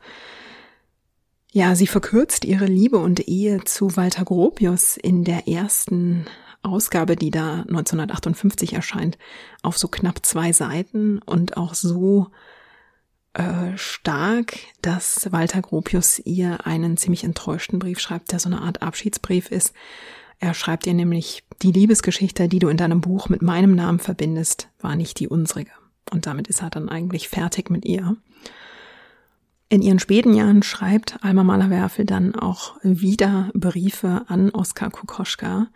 Ja, sie verkürzt ihre Liebe und Ehe zu Walter Gropius in der ersten Ausgabe, die da 1958 erscheint, auf so knapp zwei Seiten und auch so äh, stark, dass Walter Gropius ihr einen ziemlich enttäuschten Brief schreibt, der so eine Art Abschiedsbrief ist. Er schreibt ihr nämlich, die Liebesgeschichte, die du in deinem Buch mit meinem Namen verbindest, war nicht die unsrige. Und damit ist er dann eigentlich fertig mit ihr. In ihren späten Jahren schreibt Alma Mahler-Werfel dann auch wieder Briefe an Oskar Kokoschka.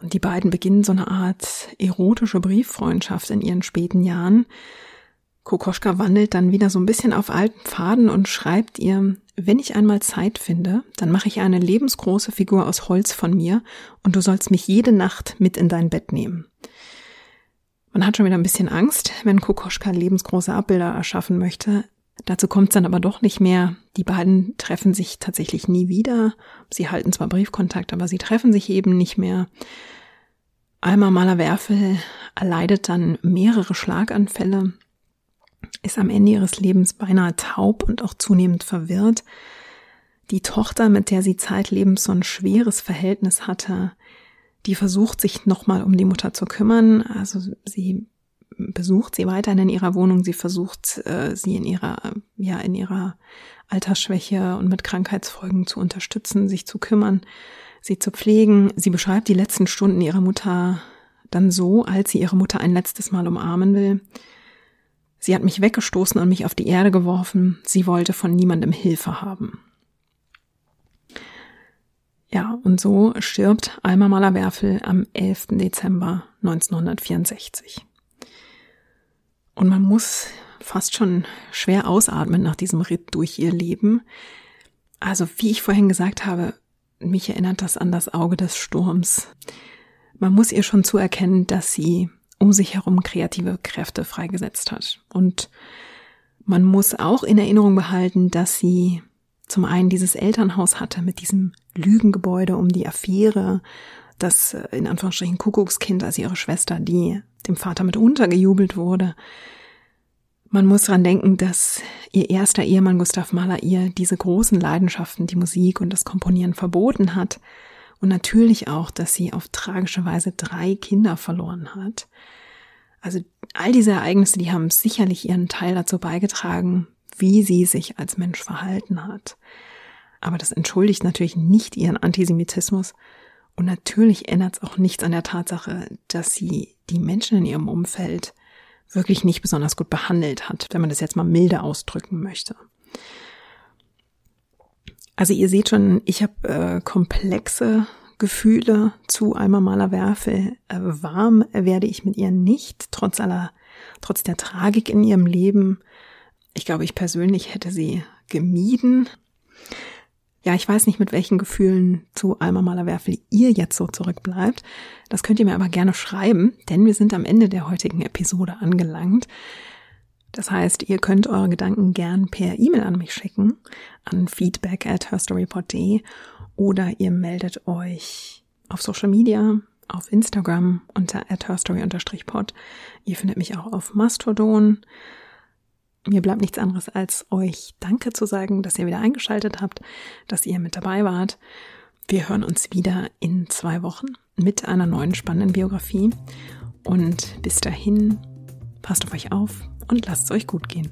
Und die beiden beginnen so eine Art erotische Brieffreundschaft in ihren späten Jahren. Kokoschka wandelt dann wieder so ein bisschen auf alten Pfaden und schreibt ihr, wenn ich einmal Zeit finde, dann mache ich eine lebensgroße Figur aus Holz von mir und du sollst mich jede Nacht mit in dein Bett nehmen. Man hat schon wieder ein bisschen Angst, wenn Kokoschka lebensgroße Abbilder erschaffen möchte. Dazu kommt es dann aber doch nicht mehr. Die beiden treffen sich tatsächlich nie wieder. Sie halten zwar Briefkontakt, aber sie treffen sich eben nicht mehr. Alma Mahler-Werfel erleidet dann mehrere Schlaganfälle ist am Ende ihres Lebens beinahe taub und auch zunehmend verwirrt. Die Tochter, mit der sie zeitlebens so ein schweres Verhältnis hatte, die versucht sich nochmal um die Mutter zu kümmern. Also sie besucht sie weiterhin in ihrer Wohnung. Sie versucht, äh, sie in ihrer, ja, in ihrer Altersschwäche und mit Krankheitsfolgen zu unterstützen, sich zu kümmern, sie zu pflegen. Sie beschreibt die letzten Stunden ihrer Mutter dann so, als sie ihre Mutter ein letztes Mal umarmen will. Sie hat mich weggestoßen und mich auf die Erde geworfen. Sie wollte von niemandem Hilfe haben. Ja, und so stirbt Alma Mahler-Werfel am 11. Dezember 1964. Und man muss fast schon schwer ausatmen nach diesem Ritt durch ihr Leben. Also, wie ich vorhin gesagt habe, mich erinnert das an das Auge des Sturms. Man muss ihr schon zuerkennen, dass sie um sich herum kreative Kräfte freigesetzt hat. Und man muss auch in Erinnerung behalten, dass sie zum einen dieses Elternhaus hatte mit diesem Lügengebäude um die Affäre, das äh, in Anführungsstrichen Kuckuckskind, also ihre Schwester, die dem Vater mit untergejubelt wurde. Man muss dran denken, dass ihr erster Ehemann Gustav Mahler ihr diese großen Leidenschaften, die Musik und das Komponieren verboten hat und natürlich auch, dass sie auf tragische Weise drei Kinder verloren hat. Also all diese Ereignisse, die haben sicherlich ihren Teil dazu beigetragen, wie sie sich als Mensch verhalten hat. Aber das entschuldigt natürlich nicht ihren Antisemitismus und natürlich ändert es auch nichts an der Tatsache, dass sie die Menschen in ihrem Umfeld wirklich nicht besonders gut behandelt hat, wenn man das jetzt mal milde ausdrücken möchte. Also ihr seht schon, ich habe äh, komplexe Gefühle zu Alma Maler Werfel. Äh, warm werde ich mit ihr nicht, trotz aller, trotz der Tragik in ihrem Leben. Ich glaube, ich persönlich hätte sie gemieden. Ja, ich weiß nicht, mit welchen Gefühlen zu Alma Maler Werfel ihr jetzt so zurückbleibt. Das könnt ihr mir aber gerne schreiben, denn wir sind am Ende der heutigen Episode angelangt. Das heißt, ihr könnt eure Gedanken gern per E-Mail an mich schicken, an feedback at herstorypod.de oder ihr meldet euch auf Social Media, auf Instagram unter at herstory-pod. Ihr findet mich auch auf Mastodon. Mir bleibt nichts anderes als euch Danke zu sagen, dass ihr wieder eingeschaltet habt, dass ihr mit dabei wart. Wir hören uns wieder in zwei Wochen mit einer neuen spannenden Biografie. Und bis dahin, passt auf euch auf und lasst es euch gut gehen.